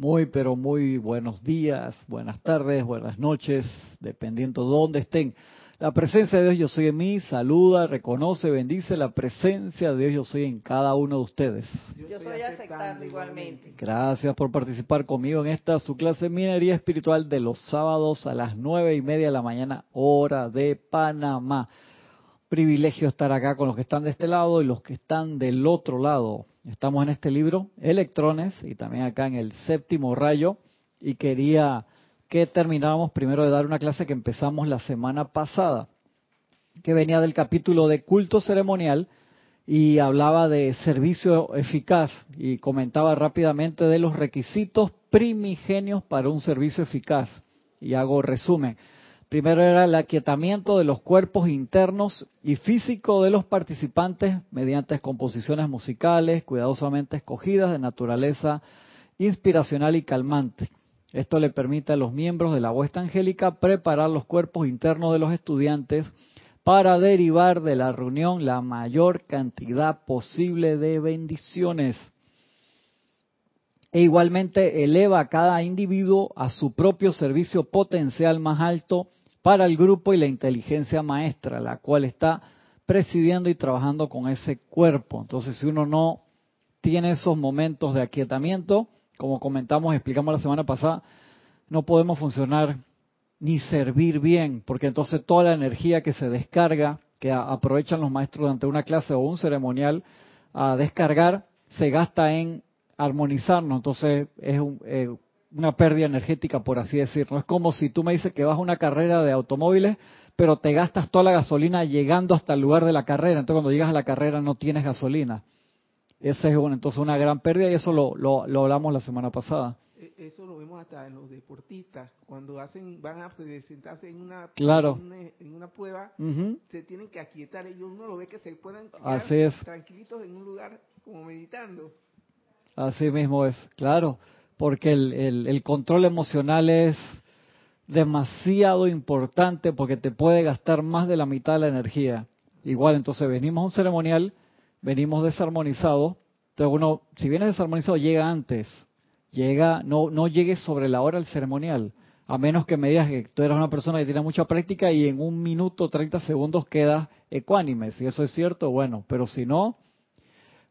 Muy, pero muy buenos días, buenas tardes, buenas noches, dependiendo de dónde estén. La presencia de Dios yo soy en mí, saluda, reconoce, bendice la presencia de Dios yo soy en cada uno de ustedes. Yo soy aceptando igualmente. Gracias por participar conmigo en esta su clase Minería Espiritual de los sábados a las nueve y media de la mañana, hora de Panamá. Privilegio estar acá con los que están de este lado y los que están del otro lado. Estamos en este libro, Electrones, y también acá en el séptimo rayo, y quería que termináramos primero de dar una clase que empezamos la semana pasada, que venía del capítulo de culto ceremonial y hablaba de servicio eficaz y comentaba rápidamente de los requisitos primigenios para un servicio eficaz. Y hago resumen. Primero era el aquietamiento de los cuerpos internos y físicos de los participantes mediante composiciones musicales cuidadosamente escogidas de naturaleza inspiracional y calmante. Esto le permite a los miembros de la huesta angélica preparar los cuerpos internos de los estudiantes para derivar de la reunión la mayor cantidad posible de bendiciones. E igualmente eleva a cada individuo a su propio servicio potencial más alto para el grupo y la inteligencia maestra, la cual está presidiendo y trabajando con ese cuerpo. Entonces, si uno no tiene esos momentos de aquietamiento, como comentamos, explicamos la semana pasada, no podemos funcionar ni servir bien, porque entonces toda la energía que se descarga, que aprovechan los maestros durante una clase o un ceremonial a descargar, se gasta en armonizarnos. Entonces es un, eh, una pérdida energética, por así decirlo. Es como si tú me dices que vas a una carrera de automóviles, pero te gastas toda la gasolina llegando hasta el lugar de la carrera. Entonces, cuando llegas a la carrera no tienes gasolina. Esa es una, entonces una gran pérdida y eso lo, lo, hablamos la semana pasada. E, eso lo vemos hasta en los deportistas. Cuando hacen van a presentarse en una, claro. en, una, prueba, se tienen que aquietar. Ellos uno lo ve que se pueden quedar tranquilitos en un lugar como meditando. Así mismo es, claro porque el, el, control emocional es demasiado importante porque te puede gastar más de la mitad de la energía. Igual, entonces venimos a un ceremonial, venimos desarmonizados, entonces uno, si vienes desarmonizado, llega antes, llega, no, no llegues sobre la hora del ceremonial, a menos que me digas que tú eres una persona que tiene mucha práctica y en un minuto, 30 segundos quedas ecuánime. Si eso es cierto, bueno, pero si no,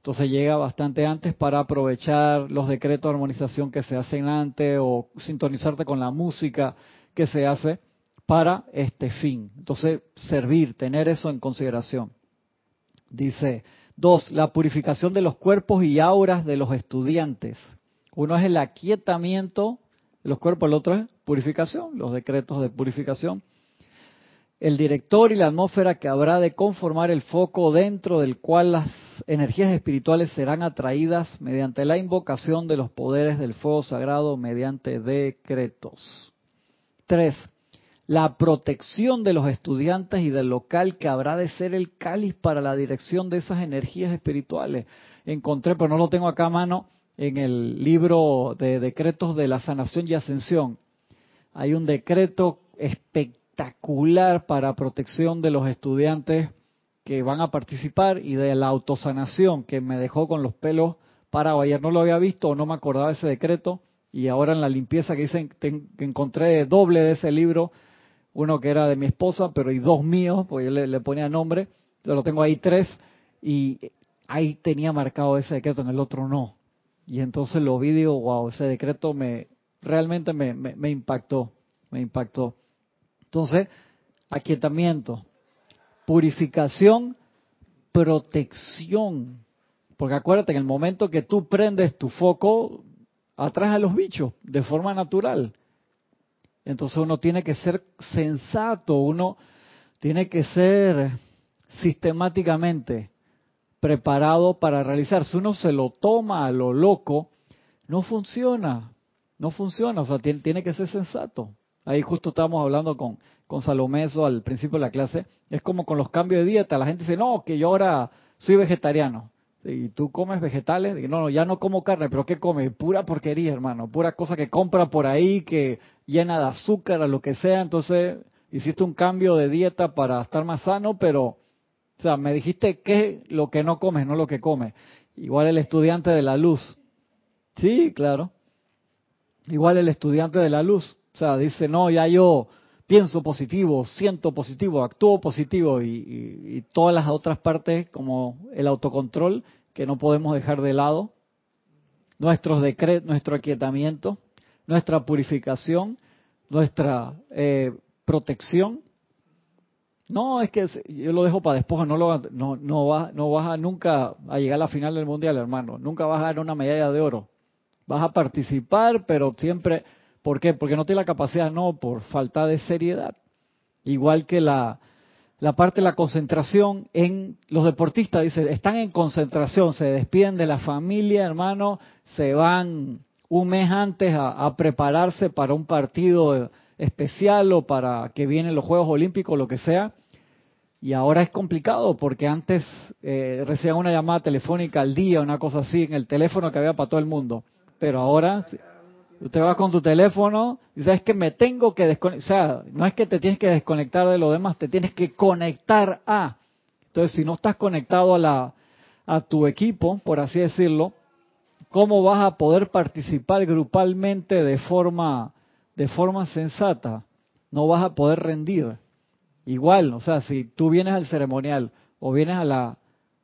entonces llega bastante antes para aprovechar los decretos de armonización que se hacen antes o sintonizarte con la música que se hace para este fin. Entonces, servir, tener eso en consideración. Dice, dos, la purificación de los cuerpos y auras de los estudiantes. Uno es el aquietamiento de los cuerpos, el otro es purificación, los decretos de purificación el director y la atmósfera que habrá de conformar el foco dentro del cual las energías espirituales serán atraídas mediante la invocación de los poderes del fuego sagrado mediante decretos. Tres, la protección de los estudiantes y del local que habrá de ser el cáliz para la dirección de esas energías espirituales. Encontré, pero no lo tengo acá a mano, en el libro de decretos de la sanación y ascensión. Hay un decreto espectacular para protección de los estudiantes que van a participar y de la autosanación que me dejó con los pelos para Ayer no lo había visto o no me acordaba ese decreto y ahora en la limpieza que dicen que encontré doble de ese libro, uno que era de mi esposa, pero y dos míos, pues yo le, ponía nombre, yo lo tengo ahí tres y ahí tenía marcado ese decreto, en el otro no. Y entonces lo vi y digo, wow, ese decreto me realmente me, me impactó, me impactó. Entonces, aquietamiento, purificación, protección. Porque acuérdate, en el momento que tú prendes tu foco, atraes a los bichos de forma natural. Entonces uno tiene que ser sensato, uno tiene que ser sistemáticamente preparado para realizar. Si uno se lo toma a lo loco, no funciona, no funciona, o sea, tiene, tiene que ser sensato. Ahí justo estábamos hablando con, con Salomeso al principio de la clase. Es como con los cambios de dieta. La gente dice, no, que yo ahora soy vegetariano. ¿Y tú comes vegetales? no, no, ya no como carne, pero ¿qué come? Pura porquería, hermano. Pura cosa que compra por ahí, que llena de azúcar, lo que sea. Entonces, hiciste un cambio de dieta para estar más sano, pero, o sea, me dijiste qué es lo que no comes, no lo que comes. Igual el estudiante de la luz. Sí, claro. Igual el estudiante de la luz, o sea, dice, no, ya yo pienso positivo, siento positivo, actúo positivo y, todas las otras partes como el autocontrol que no podemos dejar de lado, nuestros decretos, nuestro aquietamiento, nuestra purificación, nuestra eh, protección. No, es que yo lo dejo para después, no, lo, no, no, vas, no vas a nunca a llegar a la final del mundial, hermano. Nunca vas a ganar una medalla de oro. Vas a participar, pero siempre ¿Por qué? Porque no tiene la capacidad, no, por falta de seriedad. Igual que la, la parte de la concentración en los deportistas, dice, están en concentración, se despiden de la familia, hermano, se van un mes antes a, prepararse para un partido especial o para que vienen los Juegos Olímpicos, lo que sea. Y ahora es complicado porque antes eh, recibían una llamada telefónica al día, una cosa así, en el teléfono que había para todo el mundo. Pero ahora Usted va con tu teléfono y sabes que me tengo que desconectar. O sea, no es que te tienes que desconectar de lo demás, te tienes que conectar a. Entonces, si no estás conectado a, la, a tu equipo, por así decirlo, ¿cómo vas a poder participar grupalmente de forma, de forma sensata? No vas a poder rendir. Igual, o sea, si tú vienes al ceremonial o vienes a la,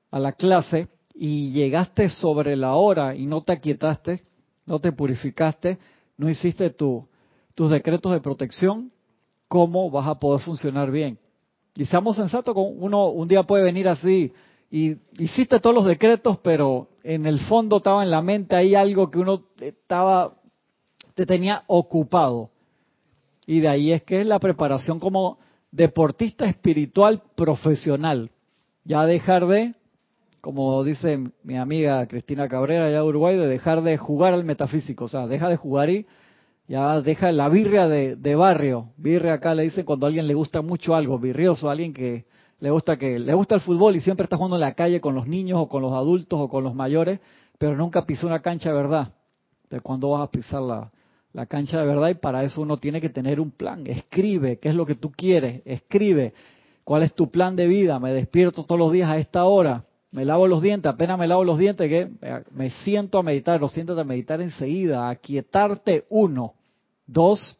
a la clase y llegaste sobre la hora y no te aquietaste, no te purificaste, no hiciste tu, tus decretos de protección, ¿cómo vas a poder funcionar bien? Y seamos sensatos, uno un día puede venir así y hiciste todos los decretos, pero en el fondo estaba en la mente ahí algo que uno estaba, te tenía ocupado. Y de ahí es que es la preparación como deportista espiritual profesional. Ya dejar de como dice mi amiga Cristina Cabrera allá de Uruguay, de dejar de jugar al metafísico, o sea, deja de jugar y ya deja la birria de, barrio. Birria acá le dicen cuando a alguien le gusta mucho algo, birrioso, alguien que le gusta que le gusta el fútbol y siempre está jugando en la calle con los niños o con los adultos o con los mayores, pero nunca pisó una cancha de verdad. De cuándo vas a pisar la, la cancha de verdad y para eso uno tiene que tener un plan. Escribe qué es lo que tú quieres, escribe cuál es tu plan de vida. Me despierto todos los días a esta hora me lavo los dientes, apenas me lavo los dientes, que me siento a meditar, lo siento a meditar enseguida, a quietarte uno. Dos,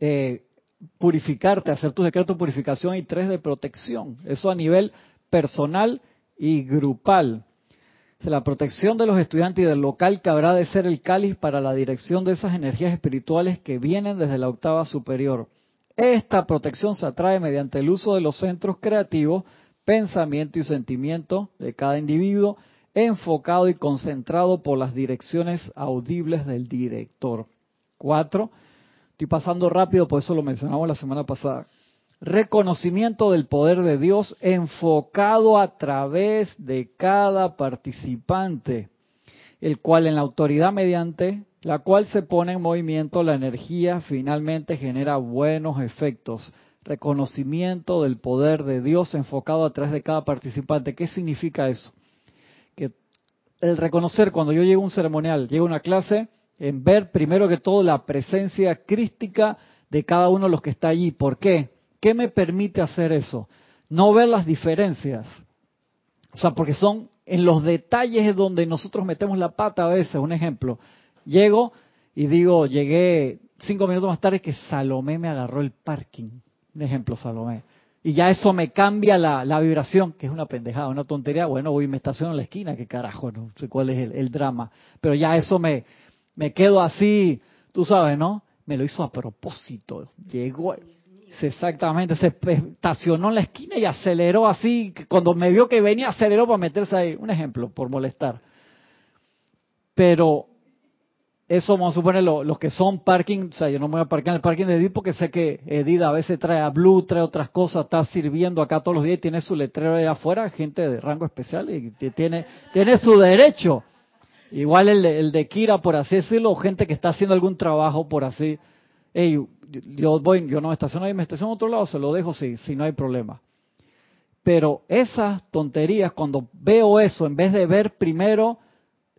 eh, purificarte, hacer tus decretos de purificación y tres de protección. Eso a nivel personal y grupal. La protección de los estudiantes y del local que habrá de ser el cáliz para la dirección de esas energías espirituales que vienen desde la octava superior. Esta protección se atrae mediante el uso de los centros creativos pensamiento y sentimiento de cada individuo, enfocado y concentrado por las direcciones audibles del director. Cuatro, estoy pasando rápido, por eso lo mencionamos la semana pasada. Reconocimiento del poder de Dios enfocado a través de cada participante, el cual en la autoridad mediante la cual se pone en movimiento la energía finalmente genera buenos efectos reconocimiento del poder de Dios enfocado a través de cada participante. ¿Qué significa eso? Que el reconocer cuando yo llego a un ceremonial, llego a una clase, en ver primero que todo la presencia crística de cada uno de los que está allí. ¿Por qué? ¿Qué me permite hacer eso? No ver las diferencias. O sea, porque son en los detalles donde nosotros metemos la pata a veces. Un ejemplo, llego y digo, llegué cinco minutos más tarde que Salomé me agarró el parking un ejemplo, Salomé. Y ya eso me cambia la, la, vibración, que es una pendejada, una tontería. Bueno, voy y me estaciono en la esquina, que carajo, no sé cuál es el, drama. Pero ya eso me, me quedo así, tú sabes, ¿no? Me lo hizo a propósito. Llegó, exactamente, se estacionó en la esquina y aceleró así. Cuando me vio que venía, aceleró para meterse ahí. Un ejemplo, por molestar. Pero eso vamos a suponer los que son parking, o sea, yo no me voy a parquear en el parking de Edith porque sé que Edith a veces trae a Blue, trae otras cosas, está sirviendo acá todos los días y tiene su letrero ahí afuera, gente de rango especial y tiene, tiene su derecho. Igual el de, el de Kira, por así decirlo, gente que está haciendo algún trabajo por así. Hey, yo voy, yo no me estaciono ahí, me estaciono a otro lado, se lo dejo si, si no hay problema. Pero esas tonterías, cuando veo eso, en vez de ver primero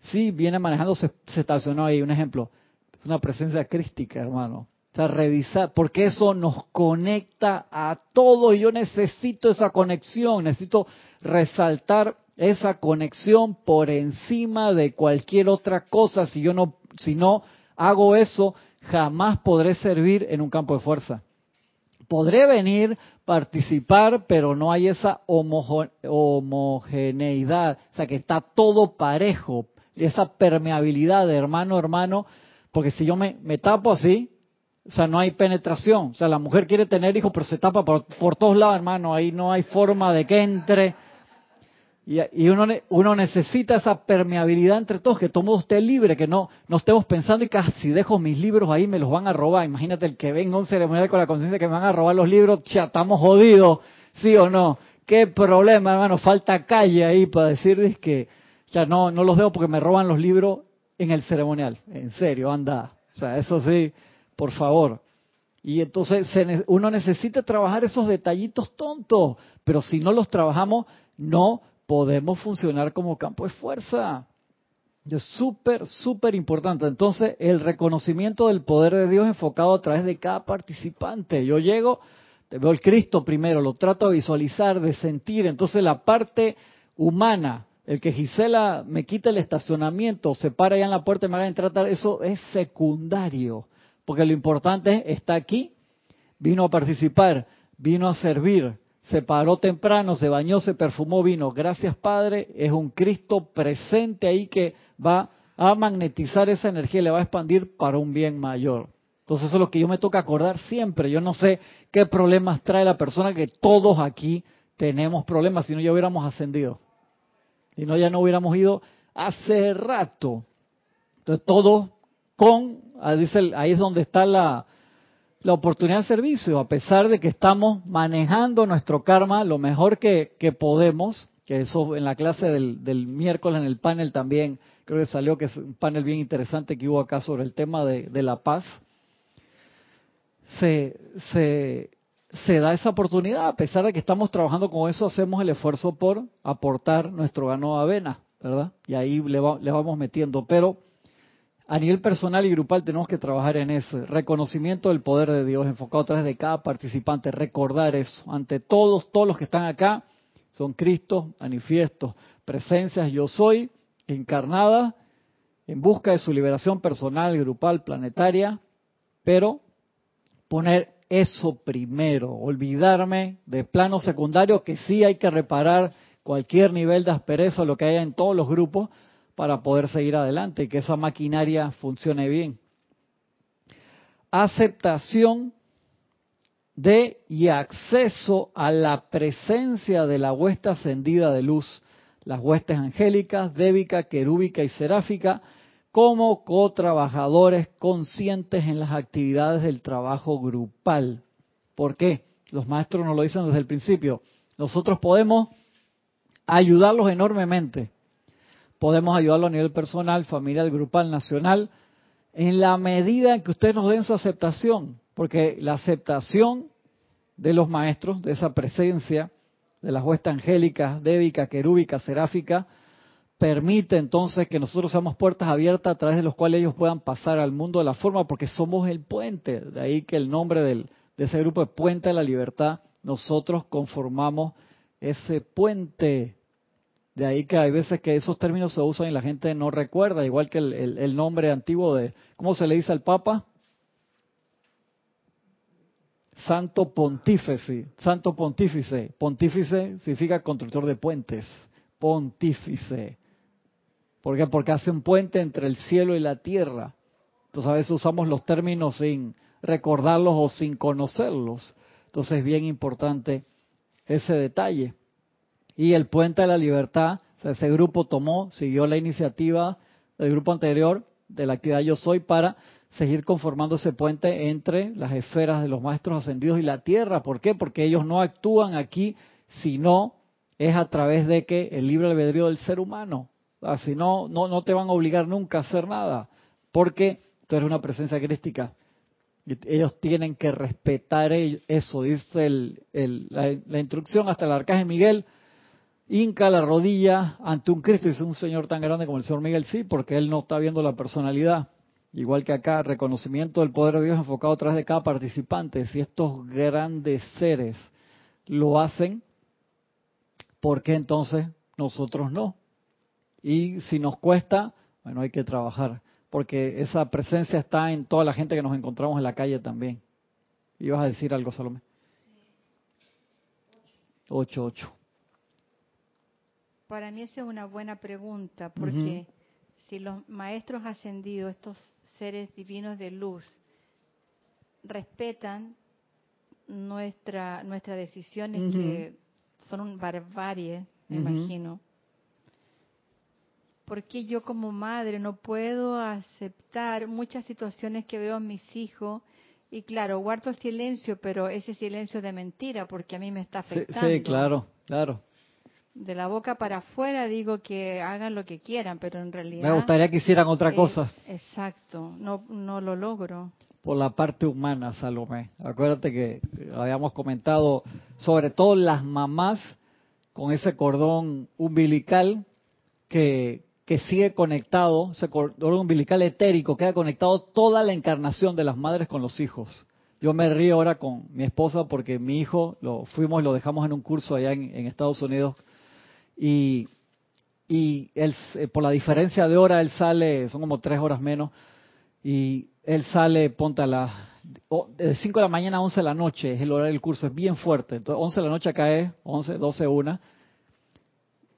Sí, viene manejando, se, estacionó ahí. Un ejemplo, es una presencia crística, hermano. O sea, revisar, porque eso nos conecta a todo y yo necesito esa conexión, necesito resaltar esa conexión por encima de cualquier otra cosa, si yo no, si no hago eso, jamás podré servir en un campo de fuerza. Podré venir, participar, pero no hay esa homogeneidad, o sea que está todo parejo, esa permeabilidad de hermano a hermano, porque si yo me, tapo así, o sea, no hay penetración. O sea, la mujer quiere tener hijos, pero se tapa por, por todos lados, hermano. Ahí no hay forma de que entre. Y, uno, uno, necesita esa permeabilidad entre todos, que todo esté libre, que no, no estemos pensando y casi dejo mis libros ahí me los van a robar. Imagínate el que venga un ceremonial con la conciencia que me van a robar los libros, ya estamos jodidos, ¿sí o no? Qué problema, hermano, falta calle ahí para decirles que ya no, no los dejo porque me roban los libros en el ceremonial. En serio, anda. O sea, eso sí, por favor. Y entonces uno necesita trabajar esos detallitos tontos, pero si no los trabajamos, no podemos funcionar como campo de fuerza. Es súper, súper importante. Entonces, el reconocimiento del poder de Dios enfocado a través de cada participante. Yo llego, te veo el Cristo primero, lo trato de visualizar, de sentir. Entonces, la parte humana, el que Gisela me quita el estacionamiento, se para allá en la puerta y me haga entrar, eso es secundario porque lo importante es, está aquí, vino a participar, vino a servir, se paró temprano, se bañó, se perfumó, vino. Gracias Padre, es un Cristo presente ahí que va a magnetizar esa energía y le va a expandir para un bien mayor. Entonces eso es lo que yo me toca acordar siempre. Yo no sé qué problemas trae la persona que todos aquí tenemos problemas, si no ya hubiéramos ascendido. Si no ya no hubiéramos ido hace rato. Entonces todos con, ah, ahí es donde está la, la oportunidad de servicio, a pesar de que estamos manejando nuestro karma lo mejor que, podemos, que eso en la clase del, del, miércoles en el panel también creo que salió que es un panel bien interesante que hubo acá sobre el tema de, de la paz, se, se, se, da esa oportunidad, a pesar de que estamos trabajando con eso, hacemos el esfuerzo por aportar nuestro gano de avena, ¿verdad? Y ahí le, vamos metiendo, pero a nivel personal y grupal tenemos que trabajar en eso. Reconocimiento del poder de Dios enfocado a través de cada participante. Recordar eso. Ante todos, todos los que están acá son Cristo, manifiestos, presencias, yo soy, encarnada, en busca de su liberación personal, grupal, planetaria, pero poner eso primero, olvidarme de plano secundario que sí hay que reparar cualquier nivel de aspereza, lo que haya en todos los grupos, para poder seguir adelante y que esa maquinaria funcione bien. Aceptación de y acceso a la presencia de la huesta ascendida de luz, las huestes angélicas, débica, querúbica y seráfica, como co-trabajadores conscientes en las actividades del trabajo grupal. ¿Por qué? Los maestros nos lo dicen desde el principio. Nosotros podemos ayudarlos enormemente, podemos ayudarlo a nivel personal, familiar, grupal, nacional, en la medida en que ustedes nos den su aceptación, porque la aceptación de los maestros, de esa presencia, de las huestas angélicas, débica, querúbica, seráfica, permite entonces que nosotros seamos puertas abiertas a través de los cuales ellos puedan pasar al mundo de la forma, porque somos el puente. De ahí que el nombre de ese grupo es Puente de la Libertad. Nosotros conformamos ese puente de ahí que hay veces que esos términos se usan y la gente no recuerda, igual que el, nombre antiguo de, ¿cómo se le dice al Papa? Santo Pontífice, Santo Pontífice. Pontífice significa constructor de puentes. Pontífice. ¿Por qué? Porque hace un puente entre el cielo y la tierra. Entonces a veces usamos los términos sin recordarlos o sin conocerlos. Entonces es bien importante ese detalle y el Puente de la Libertad, ese grupo tomó, siguió la iniciativa del grupo anterior de la actividad Yo Soy para seguir conformando ese puente entre las esferas de los maestros ascendidos y la tierra. ¿Por qué? Porque ellos no actúan aquí, sino es a través de que el libre albedrío del ser humano. Si no, no, no te van a obligar nunca a hacer nada, porque tú eres una presencia crística. Ellos tienen que respetar eso, dice la, la, instrucción hasta el arcángel Miguel, hinca la rodilla ante un Cristo dice un Señor tan grande como el Señor Miguel, sí, porque él no está viendo la personalidad. Igual que acá, reconocimiento del poder de Dios enfocado a través de cada participante. Si estos grandes seres lo hacen, ¿por qué entonces nosotros no? Y si nos cuesta, bueno, hay que trabajar porque esa presencia está en toda la gente que nos encontramos en la calle también. ¿Ibas a decir algo, Salomé? Ocho, ocho. Para mí esa es una buena pregunta, porque si los maestros ascendidos, estos seres divinos de luz, respetan nuestra nuestras decisiones que son un barbarie, me imagino. Porque yo como madre no puedo aceptar muchas situaciones que veo en mis hijos? Y claro, guardo silencio, pero ese silencio de mentira, porque a mí me está afectando. Sí, claro, claro. De la boca para afuera digo que hagan lo que quieran, pero en realidad... Me gustaría que hicieran otra cosa. Exacto, no, no lo logro por la parte humana, Salomé. Acuérdate que habíamos comentado, sobre todo las mamás con ese cordón umbilical que, que sigue conectado, ese cordón umbilical etérico, queda conectado toda la encarnación de las madres con los hijos. Yo me río ahora con mi esposa porque mi hijo lo fuimos y lo dejamos en un curso allá en, en Estados Unidos y, y él, eh, por la diferencia de hora él sale, son como tres horas menos, y él sale, ponte a las de 5 de la mañana a 11 de la noche, es el horario del curso, es bien fuerte. Entonces, 11 de la noche acá es 11, 12, 1.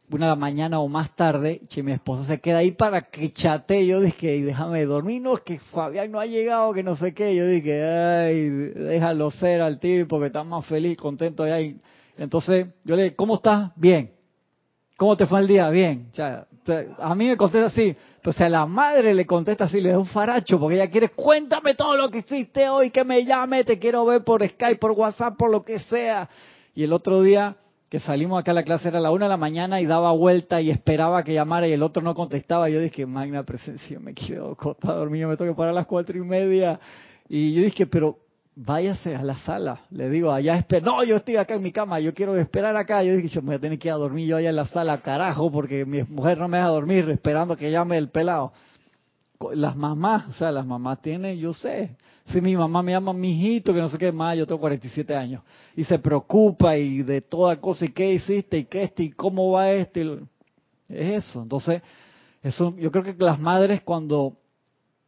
Una mañana o más tarde, che, mi esposa se queda ahí para que chatee. Yo dije, déjame dormir, no, es que Fabián no ha llegado, que no sé qué. Yo dije, ay, déjalo ser al tipo que está más feliz, contento allá. Entonces, yo le dije, ¿cómo estás? Bien. ¿Cómo te fue el día? Bien. a mí me contesta así, si a la madre le contesta así, le da un faracho, porque ella quiere, cuéntame todo lo que hiciste hoy, que me llame, te quiero ver por Skype, por WhatsApp, por lo que sea. Y el otro día que salimos acá a la clase era la una de la mañana y daba vuelta y esperaba que llamara y el otro no contestaba. Yo dije, magna presencia, me quedo acostado dormido, me tengo que parar a las cuatro y media. Y yo dije, pero váyase a la sala. Le digo, allá espera. No, yo estoy acá en mi cama, yo quiero esperar acá. Yo dije, yo me voy a tener que ir a dormir yo allá en la sala, carajo, porque mi mujer no me deja dormir esperando que llame el pelado. Las mamás, o sea, las mamás tienen, yo sé. Si mi mamá me llama mi hijito, que no sé qué más, yo tengo 47 años, y se preocupa y de toda cosa, y qué hiciste, y qué este, y cómo va este. Es eso. Entonces, eso, yo creo que las madres cuando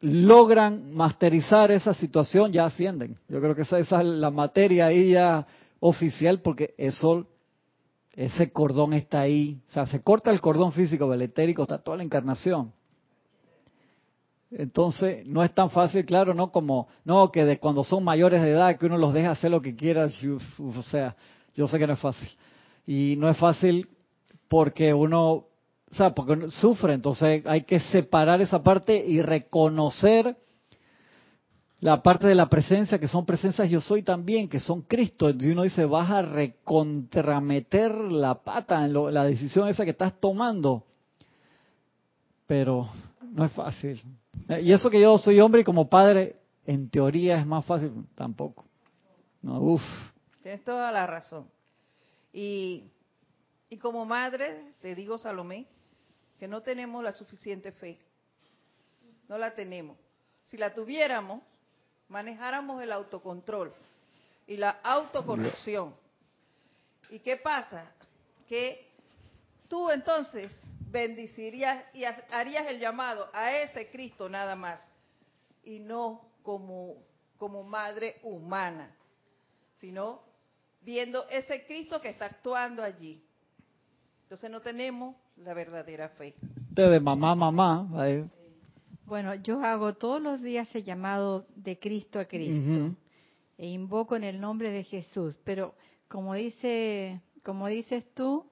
logran masterizar esa situación, ya ascienden. Yo creo que esa, es la materia ahí ya oficial, porque eso, ese cordón está ahí. O sea, se corta el cordón físico, el etérico, está toda la encarnación. Entonces, no es tan fácil, claro, ¿no? Como, no, que de cuando son mayores de edad, que uno los deja hacer lo que quiera. O sea, yo sé que no es fácil. Y no es fácil porque uno o sea, porque sufre, entonces hay que separar esa parte y reconocer la parte de la presencia, que son presencias yo soy también, que son Cristo. Y uno dice, vas a recontrameter la pata en la decisión esa que estás tomando. Pero no es fácil. Y eso que yo soy hombre y como padre, en teoría es más fácil, tampoco. No, uf. Tienes toda la razón. Y, y como madre, te digo, Salomé, que no tenemos la suficiente fe. No la tenemos. Si la tuviéramos, manejáramos el autocontrol y la autocorrección. ¿Y qué pasa? Que tú entonces bendicirías y harías el llamado a ese Cristo nada más y no como, como madre humana, sino viendo ese Cristo que está actuando allí. Entonces no tenemos la verdadera fe. De mamá, mamá. Bueno, yo hago todos los días el llamado de Cristo a Cristo e invoco en el nombre de Jesús, pero como dice, como dices tú,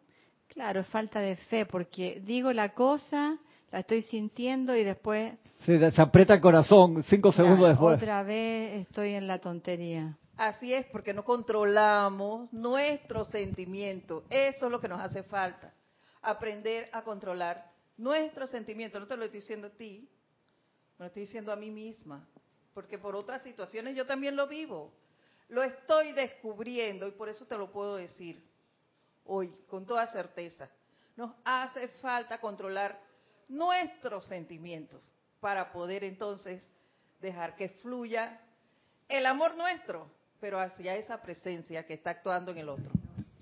claro, es falta de fe porque digo la cosa, la estoy sintiendo y después se, se aprieta el corazón cinco segundos después. Otra vez estoy en la tontería. Así es, porque no controlamos nuestros sentimientos. Eso es lo que nos hace falta aprender a controlar nuestros sentimientos. No te lo estoy diciendo a ti, me lo estoy diciendo a mí misma, porque por otras situaciones yo también lo vivo. Lo estoy descubriendo y por eso te lo puedo decir hoy con toda certeza. Nos hace falta controlar nuestros sentimientos para poder entonces dejar que fluya el amor nuestro, pero hacia esa presencia que está actuando en el otro.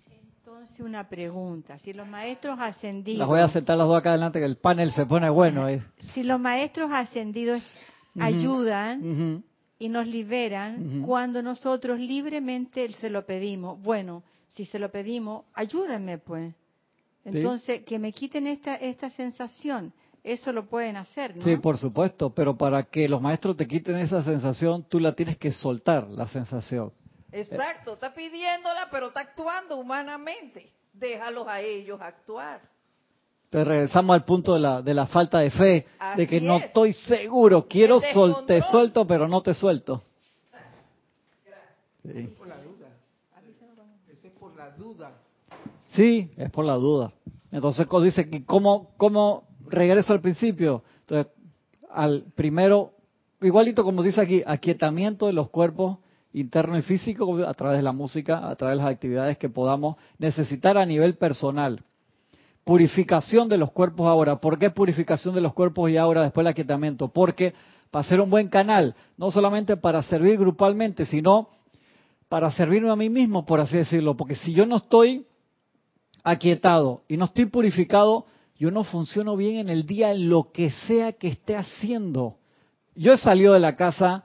Entonces una pregunta, si los maestros ascendidos... Las voy a sentar las dos acá adelante que el panel se pone bueno. ahí. Si los maestros ascendidos ayudan y nos liberan cuando nosotros libremente se lo pedimos. Bueno, si se lo pedimos, ayúdenme pues. Entonces, que me quiten esta, esta sensación. Eso lo pueden hacer, ¿no? Sí, por supuesto, pero para que los maestros te quiten esa sensación, tú la tienes que soltar, la sensación. Exacto, está pidiéndola, pero está actuando humanamente. Déjalos a ellos actuar. Te regresamos al punto de la, de la falta de fe, de que no es. estoy seguro, quiero sol, te suelto, pero no te suelto. Sí. Por la duda. Ese es por la duda. Sí, es por la duda. Entonces dice que cómo, cómo regreso al principio. Entonces, al primero, igualito como dice aquí, aquietamiento de los cuerpos interno y físico a través de la música, a través de las actividades que podamos necesitar a nivel personal. Purificación de los cuerpos ahora. ¿Por qué purificación de los cuerpos y ahora después el aquietamiento? Porque para ser un buen canal, no solamente para servir grupalmente, sino para servirme a mí mismo, por así decirlo. Porque si yo no estoy aquietado y no estoy purificado, yo no funciono bien en el día en lo que sea que esté haciendo. Yo he salido de la casa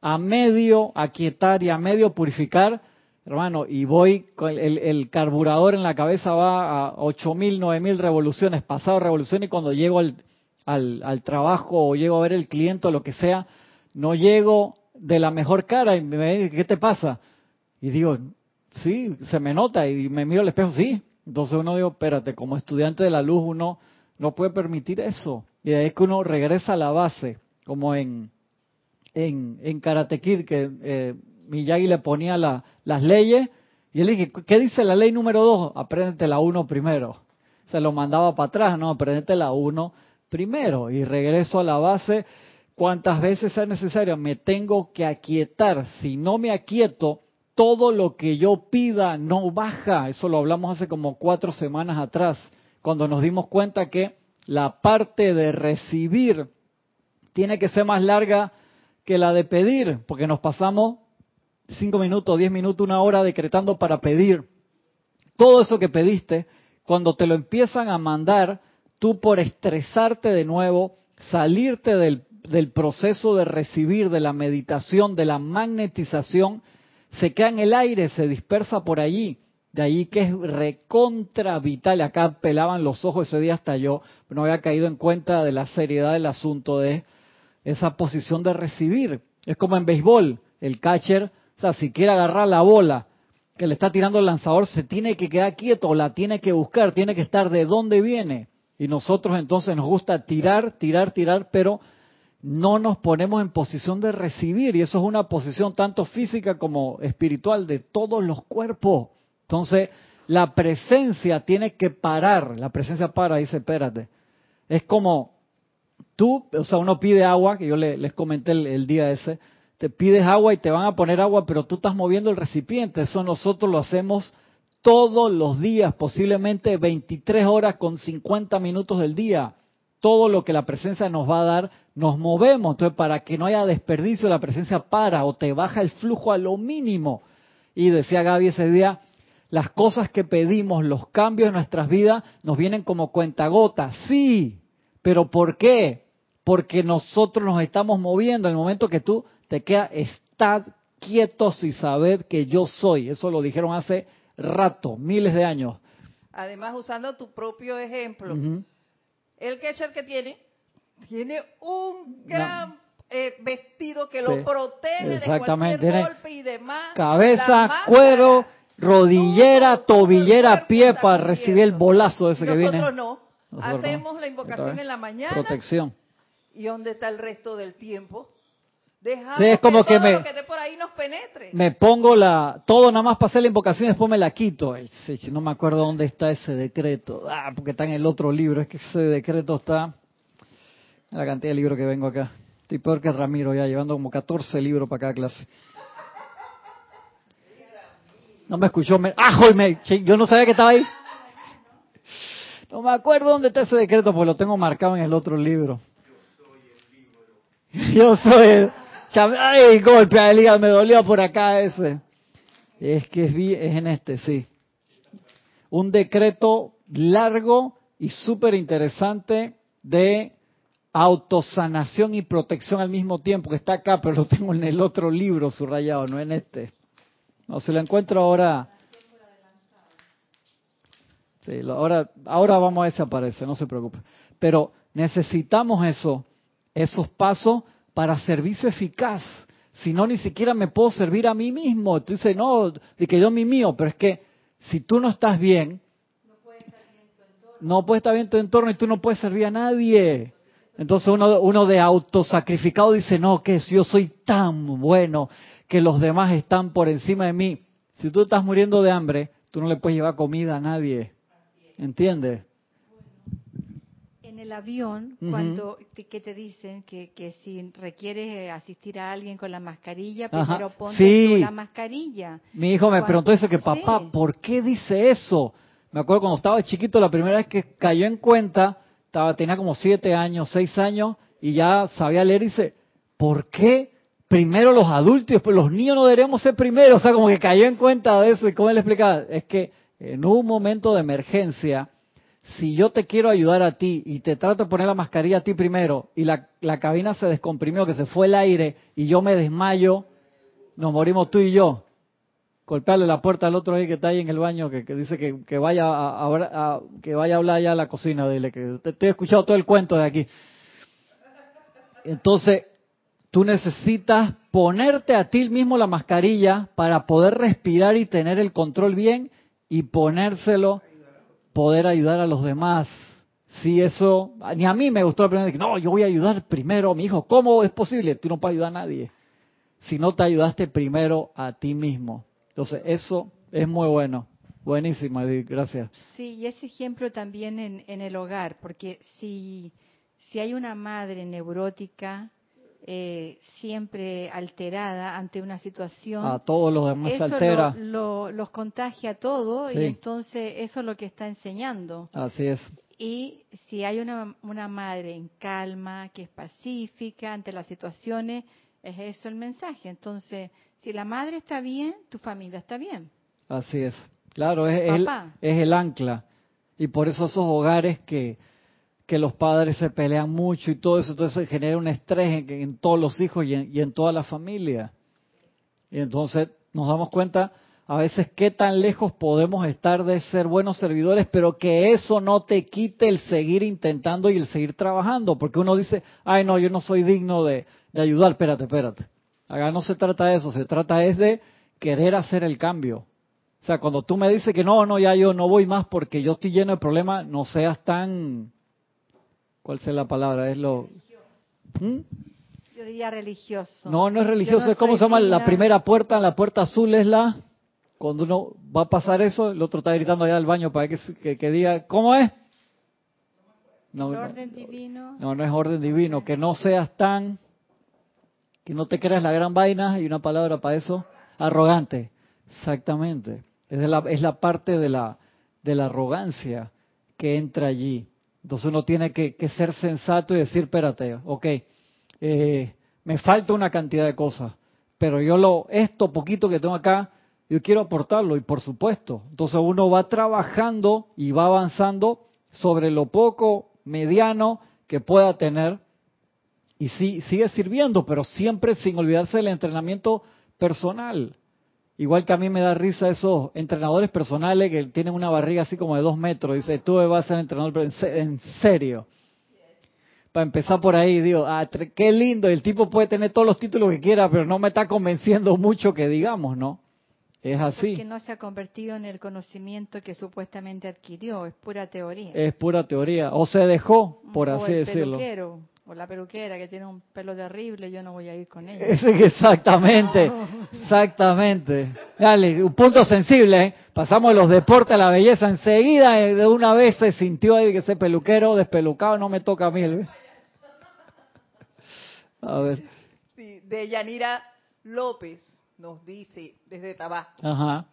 a medio aquietar y a medio purificar, hermano, y voy, con el, el- carburador en la cabeza va a 8.000, 9.000 revoluciones, pasado revolución, y cuando llego al, al, al trabajo o llego a ver el cliente o lo que sea, no llego de la mejor cara y me dice, ¿qué te pasa? Y digo, sí, se me nota y me miro al espejo, sí. Entonces uno digo, espérate, como estudiante de la luz uno no puede permitir eso. Y ahí es que uno regresa a la base, como en, en, en Karate que eh, Miyagi le ponía la- las leyes, y él dije, ¿qué dice la ley número dos? Apréndete la uno primero. Se lo mandaba para atrás, no, aprendete la uno primero. Y regreso a la base, cuantas veces sea necesario, me tengo que aquietar. Si no me aquieto, todo lo que yo pida no baja. Eso lo hablamos hace como cuatro semanas atrás, cuando nos dimos cuenta que la parte de recibir tiene que ser más larga que la de pedir, porque nos pasamos cinco minutos, diez minutos, una hora decretando para pedir. Todo eso que pediste, cuando te lo empiezan a mandar, tú por estresarte de nuevo, salirte del, del proceso de recibir, de la meditación, de la magnetización, se queda en el aire, se dispersa por allí. De ahí que es recontra vital. Acá pelaban los ojos ese día hasta yo, no había caído en cuenta de la seriedad del asunto de esa posición de recibir. Es como en béisbol, el catcher, o sea, si quiere agarrar la bola que le está tirando el lanzador, se tiene que quedar quieto, la tiene que buscar, tiene que estar de dónde viene. Y nosotros entonces nos gusta tirar, tirar, tirar, pero no nos ponemos en posición de recibir. Y eso es una posición tanto física como espiritual de todos los cuerpos. Entonces, la presencia tiene que parar. La presencia para, dice, espérate. Es como tú, o sea, uno pide agua, que yo le- les comenté el, el día ese, te pides agua y te van a poner agua, pero tú estás moviendo el recipiente. Eso nosotros lo hacemos todos los días, posiblemente 23 horas con 50 minutos del día. Todo lo que la presencia nos va a dar, nos movemos. Entonces, para que no haya desperdicio, la presencia para o te baja el flujo a lo mínimo. Y decía Gaby ese día, las cosas que pedimos, los cambios en nuestras vidas, nos vienen como cuentagotas. Sí, pero ¿por qué? Porque nosotros nos estamos moviendo. En el momento que tú te quedas, estad quietos y sabed que yo soy. Eso lo dijeron hace rato, miles de años. Además, usando tu propio ejemplo. El catcher que tiene, tiene un gran eh, vestido que lo protege de cualquier golpe y demás. Cabeza, cuero, rodillera, todo, tobillera, pie para recibir el bolazo ese que viene. no. Nosotros no. Hacemos la invocación en la mañana. Protección. ¿Y dónde está el resto del tiempo? Dejamos Sí, es como que todo me- lo que esté por ahí nos penetre. Me pongo la todo nada más para hacer la invocación y después me la quito. No me acuerdo dónde está ese decreto. Ah, porque está en el otro libro. Es que ese decreto está en la cantidad de libros que vengo acá. Estoy peor que Ramiro ya, llevando como 14 libros para cada clase. No me escuchó. Me, ¡Ajo! Y me, yo no sabía que estaba ahí. No me acuerdo dónde está ese decreto, porque lo tengo marcado en el otro libro. Yo soy el... ¡Ay, golpe! El hígado me dolió por acá ese. Es que es, es en este, sí. un decreto largo y súper interesante de autosanación y protección al mismo tiempo, que está acá, pero lo tengo en el otro libro subrayado, no en este. No, se lo encuentro ahora. Sí, ahora, ahora vamos a aparece, no se preocupe. Pero necesitamos eso, esos pasos para servicio eficaz. Si no, ni siquiera me puedo servir a mí mismo. Tú dices, no, de que yo mi mío, pero es que si tú no estás bien, no puede estar bien tu entorno y tú no puedes servir a nadie. Entonces uno, uno de autosacrificado dice, no, que yo soy tan bueno que los demás están por encima de mí. Si tú estás muriendo de hambre, tú no le puedes llevar comida a nadie. ¿Entiendes? El avión, cuando que te dicen que, que si requieres asistir a alguien con la mascarilla, primero ponte la mascarilla. Mi hijo me preguntó eso que papá, ¿por qué dice eso? Me acuerdo cuando estaba chiquito, la primera vez que cayó en cuenta, estaba, tenía como siete años, seis años, y ya sabía leer y dice, ¿por qué primero los adultos y después los niños no deberíamos ser primero? O sea, como que cayó en cuenta de eso y cómo él explicaba, es que en un momento de emergencia, si yo te quiero ayudar a ti y te trato de poner la mascarilla a ti primero y la, cabina se descomprimió, que se fue el aire y yo me desmayo, nos morimos tú y yo golpearle la puerta al otro ahí que está ahí en el baño, que, dice que, vaya a, que vaya a hablar allá a la cocina, dile que te, te he escuchado todo el cuento de aquí. Entonces, tú necesitas ponerte a ti mismo la mascarilla para poder respirar y tener el control bien y ponérselo, poder ayudar a los demás. Si eso, ni a mí me gustó la primera vez, no, yo voy a ayudar primero a mi hijo. ¿Cómo es posible? Tú no puedes ayudar a nadie. Si no te ayudaste primero a ti mismo. Entonces, eso es muy bueno. Buenísimo, Edith, gracias. Sí, y ese ejemplo también en, en el hogar, porque si, si hay una madre neurótica, eh, siempre alterada ante una situación. A todos los demás se altera. Lo, los contagia todo y entonces eso es lo que está enseñando. Así es. Y si hay una, una madre en calma, que es pacífica ante las situaciones, es eso el mensaje. Entonces, si la madre está bien, tu familia está bien. Así es. Claro, es, el, es el ancla. Y por eso esos hogares que, que los padres se pelean mucho y todo eso, entonces genera un estrés en, todos los hijos y en, y en, toda la familia. Y entonces nos damos cuenta a veces qué tan lejos podemos estar de ser buenos servidores, pero que eso no te quite el seguir intentando y el seguir trabajando, porque uno dice, ay no, yo no soy digno de, de ayudar, espérate, espérate. Acá no se trata de eso, se trata es de querer hacer el cambio. O sea, cuando tú me dices que no, no, ya yo no voy más porque yo estoy lleno de problemas, no seas tan... ¿Cuál es la palabra? Es lo... ¿Mm? Yo diría religioso. No, no es religioso, es como se llama la primera puerta, la puerta azul es la... Cuando uno va a pasar eso, el otro está gritando allá al baño para que, que, diga, ¿cómo es? No, orden divino. No, no es orden divino, que no seas tan que no te creas la gran vaina, y una palabra para eso, arrogante. Exactamente. Es la, es la parte de la, de la arrogancia que entra allí. Entonces uno tiene que, ser sensato y decir, espérate, ok, eh, me falta una cantidad de cosas, pero yo lo, esto poquito que tengo acá, yo quiero aportarlo y por supuesto. Entonces uno va trabajando y va avanzando sobre lo poco, mediano que pueda tener y sí, sigue sirviendo, pero siempre sin olvidarse del entrenamiento personal. Igual que a mí me da risa esos entrenadores personales que tienen una barriga así como de dos metros. Dice, tú vas a ser entrenador en serio. Para empezar por ahí, digo, ah, qué lindo, el tipo puede tener todos los títulos que quiera, pero no me está convenciendo mucho que digamos, ¿no? Es así. Porque no se ha convertido en el conocimiento que supuestamente adquirió, es pura teoría. Es pura teoría, o se dejó, por así decirlo o la peluquera que tiene un pelo terrible, yo no voy a ir con ella. Exactamente, exactamente. Dale, un punto sensible, ¿eh? pasamos de los deportes a la belleza, enseguida eh, de una vez se sintió ahí que ese peluquero despelucado no me toca a mí. ¿eh? A ver. Sí, de Yanira López nos dice desde Tabasco. Ajá.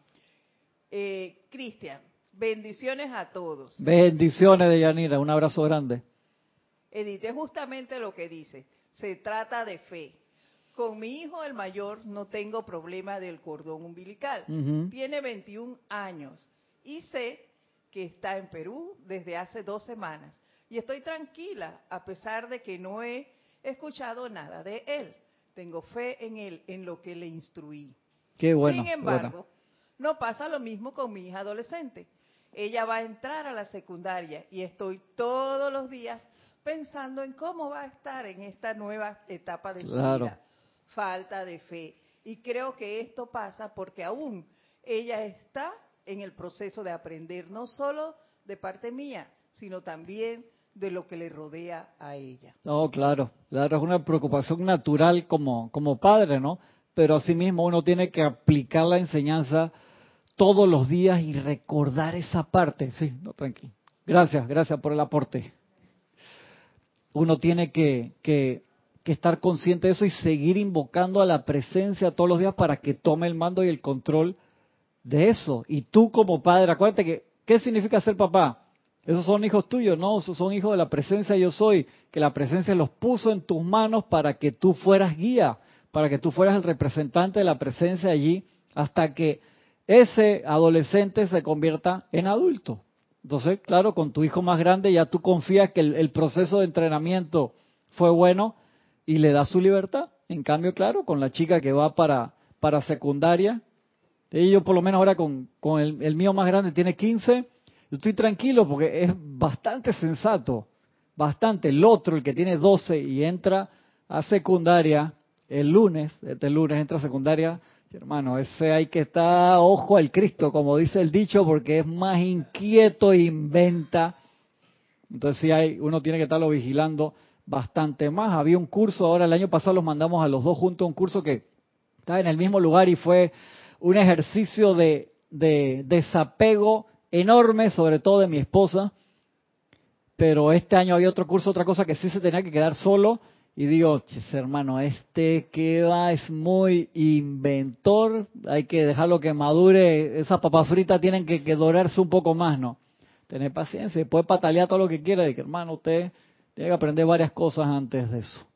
Cristian, bendiciones a todos. Bendiciones de Yanira, un abrazo grande. Edith, es justamente lo que dice. Se trata de fe. Con mi hijo el mayor no tengo problema del cordón umbilical. Tiene 21 años y sé que está en Perú desde hace dos semanas. Y estoy tranquila, a pesar de que no he escuchado nada de él. Tengo fe en él, en lo que le instruí. Qué bueno. Sin embargo, no pasa lo mismo con mi hija adolescente. Ella va a entrar a la secundaria y estoy todos los días pensando en cómo va a estar en esta nueva etapa de su vida. Falta de fe. Y creo que esto pasa porque aún ella está en el proceso de aprender, no solo de parte mía, sino también de lo que le rodea a ella. No, claro, claro, es una preocupación natural como, como padre, ¿no? Pero asimismo uno tiene que aplicar la enseñanza todos los días y recordar esa parte. Sí, no, tranquilo. Gracias, gracias por el aporte. Uno tiene que, estar consciente de eso y seguir invocando a la presencia todos los días para que tome el mando y el control de eso. Y tú como padre, acuérdate que, ¿qué significa ser papá? Esos son hijos tuyos, no, esos son hijos de la presencia yo soy, que la presencia los puso en tus manos para que tú fueras guía, para que tú fueras el representante de la presencia allí, hasta que ese adolescente se convierta en adulto. Entonces, claro, con tu hijo más grande ya tú confías que el, proceso de entrenamiento fue bueno y le das su libertad. En cambio, claro, con la chica que va para, para secundaria, y yo por lo menos ahora con, con el, el, mío más grande tiene 15, yo estoy tranquilo porque es bastante sensato, bastante. El otro, el que tiene 12 y entra a secundaria el lunes, este lunes entra a secundaria, Hermano, ese hay que estar ojo al Cristo, como dice el dicho, porque es más inquieto e inventa. Entonces sí hay, uno tiene que estarlo vigilando bastante más. Había un curso, ahora el año pasado los mandamos a los dos juntos, un curso que está en el mismo lugar y fue un ejercicio de, de desapego enorme, sobre todo de mi esposa. Pero este año había otro curso, otra cosa que sí se tenía que quedar solo y digo, hermano, este que va es muy inventor, hay que dejarlo que madure, esas papas fritas tienen que, dorarse un poco más, ¿no? Tener paciencia, puede patalear todo lo que quiera, y que hermano, usted tiene que aprender varias cosas antes de eso.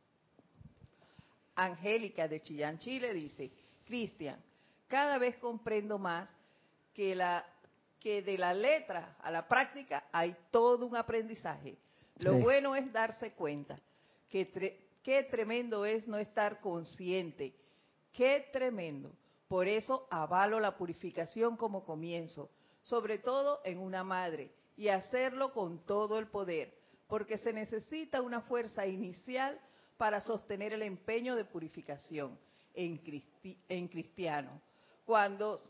Angélica de Chillán, Chile dice, Cristian, cada vez comprendo más que, la, que de la letra a la práctica hay todo un aprendizaje. Lo bueno es darse cuenta que Qué tremendo es no estar consciente. Qué tremendo. Por eso avalo la purificación como comienzo, sobre todo en una madre, y hacerlo con todo el poder, porque se necesita una fuerza inicial para sostener el empeño de purificación en, cristiano. Cuando,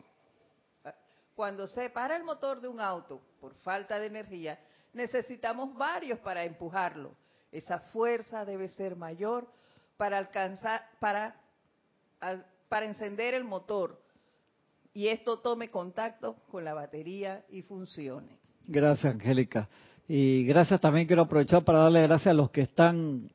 cuando se para el motor de un auto por falta de energía, necesitamos varios para empujarlo esa fuerza debe ser mayor para alcanzar, para, para encender el motor y esto tome contacto con la batería y funcione. Gracias, Angélica. Y gracias también quiero aprovechar para darle gracias a los que están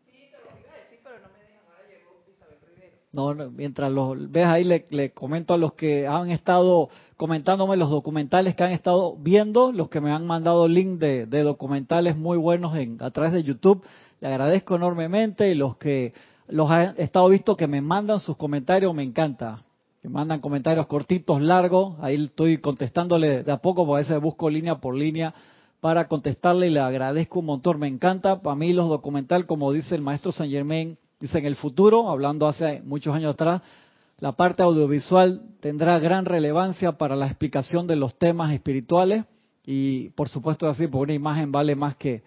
No, mientras los ves ahí, le, comento a los que han estado comentándome los documentales que han estado viendo, los que me han mandado link de, de documentales muy buenos en, a través de YouTube. Le agradezco enormemente y los que los han estado visto que me mandan sus comentarios, me encanta. Que mandan comentarios cortitos, largos. Ahí estoy contestándole de a poco, porque a veces busco línea por línea para contestarle y le agradezco un montón. Me encanta. Para mí los documentales, como dice el maestro Saint Germain, dice en el futuro, hablando hace muchos años atrás, la parte audiovisual tendrá gran relevancia para la explicación de los temas espirituales y por supuesto así, porque una imagen vale más que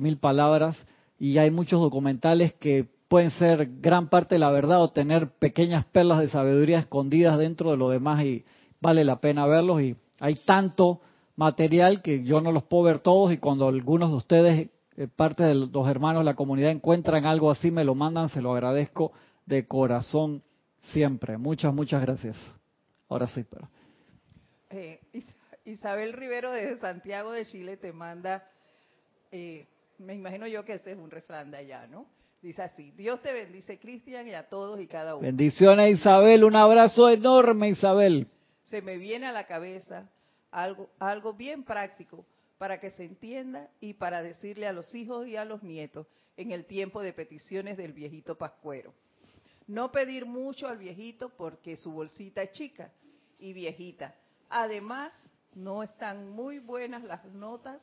mil palabras y hay muchos documentales que pueden ser gran parte de la verdad o tener pequeñas perlas de sabiduría escondidas dentro de lo demás y vale la pena verlos y hay tanto material que yo no los puedo ver todos y cuando algunos de ustedes, eh, parte de los hermanos de la comunidad, encuentran algo así, me lo mandan, se lo agradezco de corazón siempre. Muchas, muchas gracias. Ahora sí, pero. Eh, Isabel Rivero de Santiago de Chile te manda eh, me imagino yo que ese es un refrán de allá, ¿no? Dice así, Dios te bendice, Cristian, y a todos y cada uno. Bendiciones, Isabel, un abrazo enorme, Isabel. Se me viene a la cabeza algo, algo bien práctico para que se entienda y para decirle a los hijos y a los nietos en el tiempo de peticiones del viejito pascuero. No pedir mucho al viejito porque su bolsita es chica y viejita. Además, no están muy buenas las notas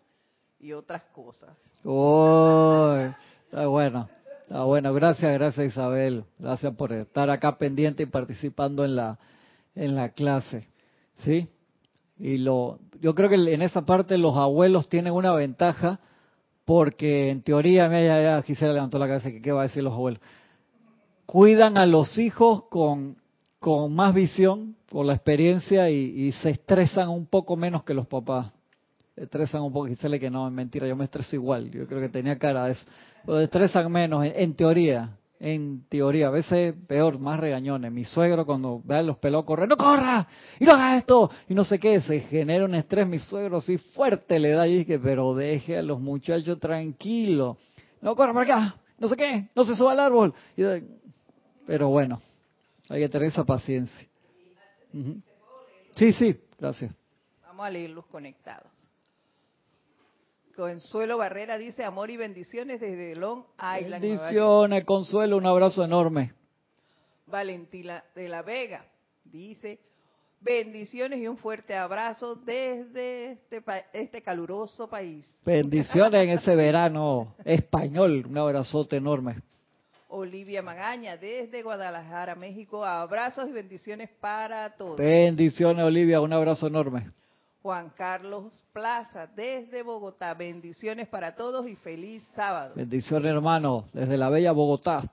y otras cosas. Oh, está bueno, está bueno. Gracias, gracias Isabel. Gracias por estar acá pendiente y participando en la en la clase, ¿sí? Y lo, yo creo que en esa parte los abuelos tienen una ventaja porque en teoría, mira, ya, Gisela levantó la cabeza, que qué va a decir los abuelos. Cuidan a los hijos con, con más visión, con la experiencia y, y se estresan un poco menos que los papás. Estresan un poco, Gisela que no, es mentira, yo me estreso igual, yo creo que tenía cara de eso. Pero estresan menos, en, teoría, en teoría, a veces peor, más regañones. Mi suegro cuando ve los pelos correr, no corra, y no haga esto, y no sé qué, se genera un estrés, mi suegro así fuerte le da y dije, pero deje a los muchachos tranquilos, no corra por acá, no sé qué, no se suba al árbol. Pero bueno, hay que tener esa paciencia. Sí, sí, gracias. Vamos a leerlos conectados. Consuelo Barrera dice amor y bendiciones desde Long Island. Bendiciones, Consuelo, un abrazo enorme. Valentina de la Vega dice bendiciones y un fuerte abrazo desde este, este caluroso país. Bendiciones en ese verano español, un abrazote enorme. Olivia Magaña desde Guadalajara, México. Abrazos y bendiciones para todos. Bendiciones, Olivia, un abrazo enorme. Juan Carlos Plaza desde Bogotá. Bendiciones para todos y feliz sábado. Bendiciones, hermano, desde la bella Bogotá.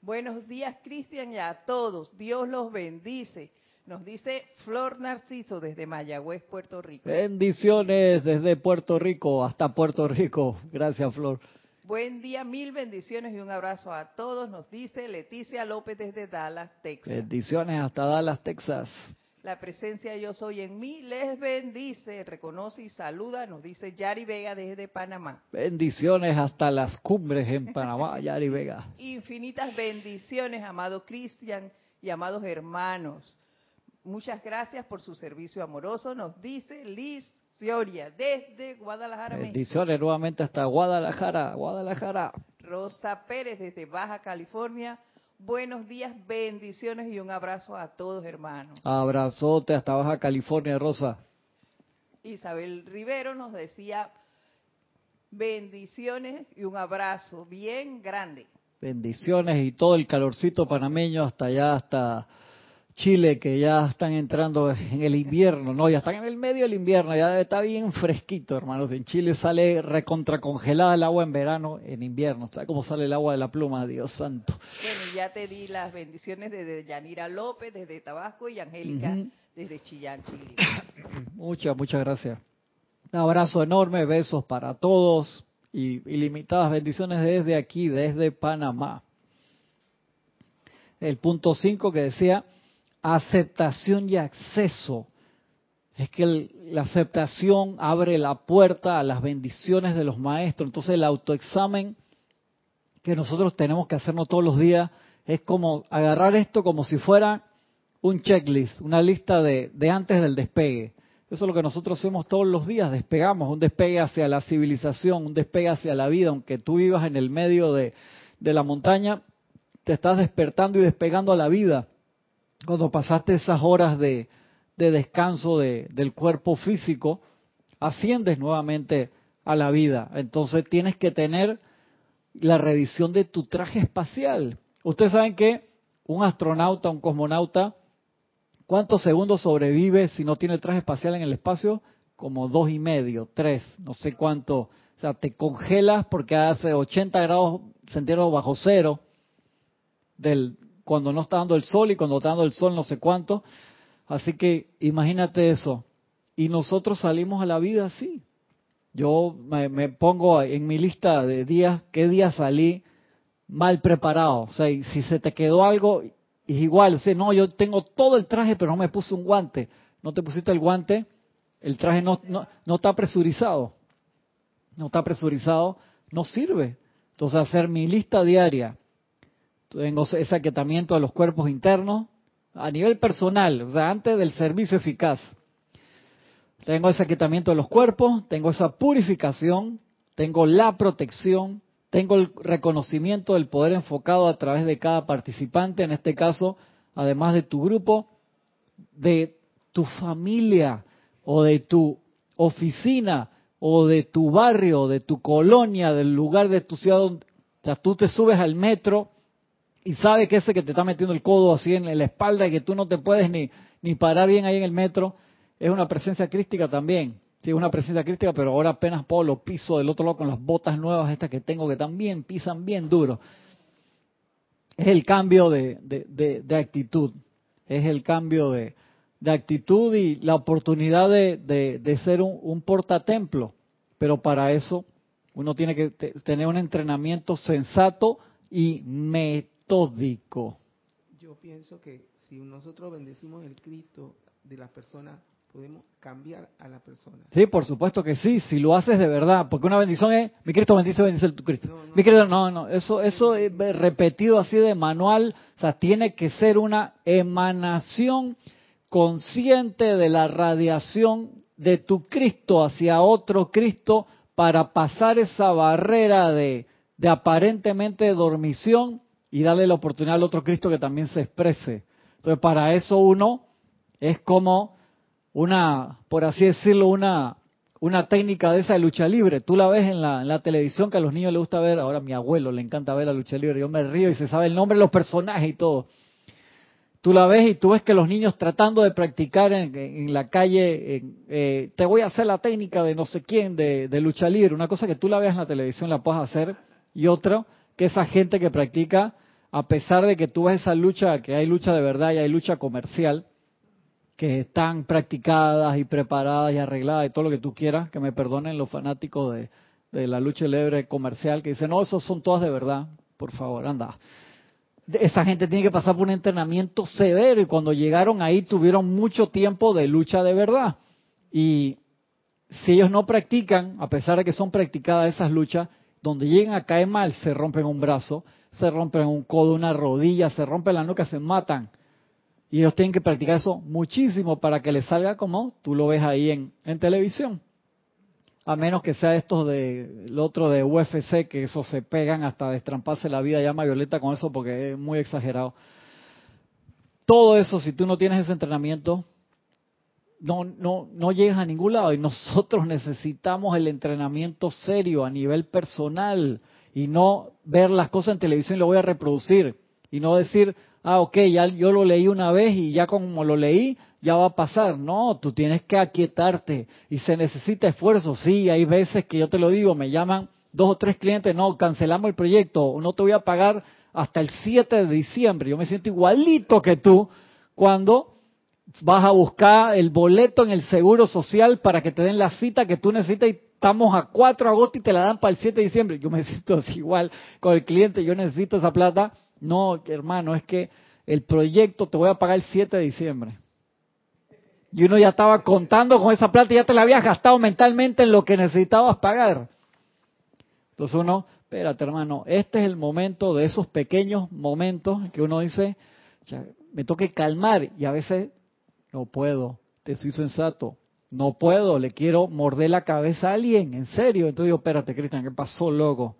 Buenos días, Cristian, y a todos. Dios los bendice. Nos dice Flor Narciso desde Mayagüez, Puerto Rico. Bendiciones desde Puerto Rico hasta Puerto Rico. Gracias, Flor. Buen día, mil bendiciones y un abrazo a todos, nos dice Leticia López desde Dallas, Texas. Bendiciones hasta Dallas, Texas. La presencia yo soy en mí les bendice, reconoce y saluda, nos dice Yari Vega desde Panamá. Bendiciones hasta las cumbres en Panamá, Yari Vega. Infinitas bendiciones, amado Cristian y amados hermanos. Muchas gracias por su servicio amoroso, nos dice Liz Cioria desde Guadalajara, México. Bendiciones nuevamente hasta Guadalajara, Guadalajara. Rosa Pérez desde Baja California. Buenos días, bendiciones y un abrazo a todos, hermanos. Abrazote hasta Baja California, Rosa. Isabel Rivero nos decía bendiciones y un abrazo bien grande. Bendiciones y todo el calorcito panameño hasta allá, hasta Chile, que ya están entrando en el invierno, ¿no? Ya están en el medio del invierno, ya está bien fresquito, hermanos. En Chile sale recontracongelada el agua en verano, en invierno. ¿Sabes cómo sale el agua de la pluma? Dios santo. Bueno, ya te di las bendiciones desde Yanira López, desde Tabasco, y Angélica desde Chillán, Chile. Muchas, muchas gracias. Un abrazo enorme, besos para todos y ilimitadas bendiciones desde aquí, desde Panamá. El punto 5 que decía aceptación y acceso. Es que la aceptación abre la puerta a las bendiciones de los maestros. Entonces el autoexamen que nosotros tenemos que hacernos todos los días es como agarrar esto como si fuera un checklist, una lista de, de antes del despegue. Eso es lo que nosotros hacemos todos los días, despegamos, un despegue hacia la civilización, un despegue hacia la vida, aunque tú vivas en el medio de, de la montaña, te estás despertando y despegando a la vida. Cuando pasaste esas horas de, de descanso de- del cuerpo físico, asciendes nuevamente a la vida. Entonces tienes que tener la revisión de tu traje espacial. Ustedes saben que un astronauta, un cosmonauta, ¿cuántos segundos sobrevive si no tiene traje espacial en el espacio? Como dos y medio, tres, no sé cuánto. O sea, te congelas porque hace 80 grados centígrados bajo cero del cuando no está dando el sol y cuando está dando el sol no sé cuánto. Así que imagínate eso. Y nosotros salimos a la vida así. Yo me, me pongo en mi lista de días, qué día salí mal preparado. O sea, si se te quedó algo, es igual. O sea, no, yo tengo todo el traje, pero no me puse un guante. No te pusiste el guante, el traje no, no, no está presurizado. No está presurizado, no sirve. Entonces, hacer mi lista diaria. Tengo ese aquietamiento de los cuerpos internos a nivel personal, o sea, antes del servicio eficaz. Tengo ese aquietamiento de los cuerpos, tengo esa purificación, tengo la protección, tengo el reconocimiento del poder enfocado a través de cada participante, en este caso, además de tu grupo, de tu familia, o de tu oficina o de tu barrio, de tu colonia, del lugar de tu ciudad, o sea, tú te subes al metro y sabes que ese que te está metiendo el codo así en la espalda y que tú no te puedes ni, ni parar bien ahí en el metro, es una presencia crística también. Sí, es una presencia crística, pero ahora apenas puedo lo piso del otro lado con las botas nuevas estas que tengo que también pisan bien duro. Es el cambio de, de, de, actitud, es el cambio de, actitud y la oportunidad de, ser un, un portatemplo. Pero para eso uno tiene que tener un entrenamiento sensato y metódico. Yo pienso que si nosotros bendecimos el Cristo de las personas podemos cambiar a la persona. Sí, por supuesto que sí, si lo haces de verdad, porque una bendición es, mi Cristo bendice, bendice tu Cristo. No, no, mi Cristo, no, no, eso, eso es repetido así de manual, o sea, tiene que ser una emanación consciente de la radiación de tu Cristo hacia otro Cristo para pasar esa barrera de, de aparentemente dormición y darle la oportunidad al otro Cristo que también se exprese. Entonces, para eso uno es como una, por así decirlo, una, una técnica de esa de lucha libre. Tú la ves en la, en la televisión que a los niños les gusta ver, ahora mi abuelo le encanta ver la lucha libre, yo me río y se sabe el nombre de los personajes y todo. Tú la ves y tú ves que los niños tratando de practicar en, en la calle, eh, te voy a hacer la técnica de no sé quién, de, de, lucha libre, una cosa que tú la veas en la televisión la puedes hacer, y otra que esa gente que practica, a pesar de que tú ves esa lucha, que hay lucha de verdad y hay lucha comercial, que están practicadas y preparadas y arregladas y todo lo que tú quieras, que me perdonen los fanáticos de, la lucha libre comercial que dicen, no, esos son todas de verdad, por favor, anda. Esa gente tiene que pasar por un entrenamiento severo y cuando llegaron ahí tuvieron mucho tiempo de lucha de verdad. Y si ellos no practican, a pesar de que son practicadas esas luchas, donde llegan a caer mal, se rompen un brazo, se rompen un codo, una rodilla, se rompen la nuca, se matan. Y ellos tienen que practicar eso muchísimo para que les salga como tú lo ves ahí en, televisión. A menos que sea estos de, el otro de UFC, que eso se pegan hasta destramparse la vida llama violeta con eso porque es muy exagerado. Todo eso, si tú no tienes ese entrenamiento, no, no, no llegas a ningún lado. Y nosotros necesitamos el entrenamiento serio a nivel personal y no ver las cosas en televisión y lo voy a reproducir. Y no decir, ah, ok, ya yo lo leí una vez y ya como lo leí, ya va a pasar. No, tú tienes que aquietarte y se necesita esfuerzo. Sí, hay veces que yo te lo digo, me llaman dos o tres clientes, no, cancelamos el proyecto, no te voy a pagar hasta el 7 de diciembre. Yo me siento igualito que tú cuando vas a buscar el boleto en el seguro social para que te den la cita que tú necesitas y estamos a 4 de agosto y te la dan para el 7 de diciembre. Yo me siento así igual con el cliente, yo necesito esa plata no, hermano, es que el proyecto te voy a pagar el 7 de diciembre. Y uno ya estaba contando con esa plata y ya te la habías gastado mentalmente en lo que necesitabas pagar. Entonces uno, espérate hermano, este es el momento de esos pequeños momentos que uno dice, me toque calmar y a veces no puedo, te soy sensato, no puedo, le quiero morder la cabeza a alguien, en serio. Entonces digo, espérate Cristian, ¿qué pasó, loco?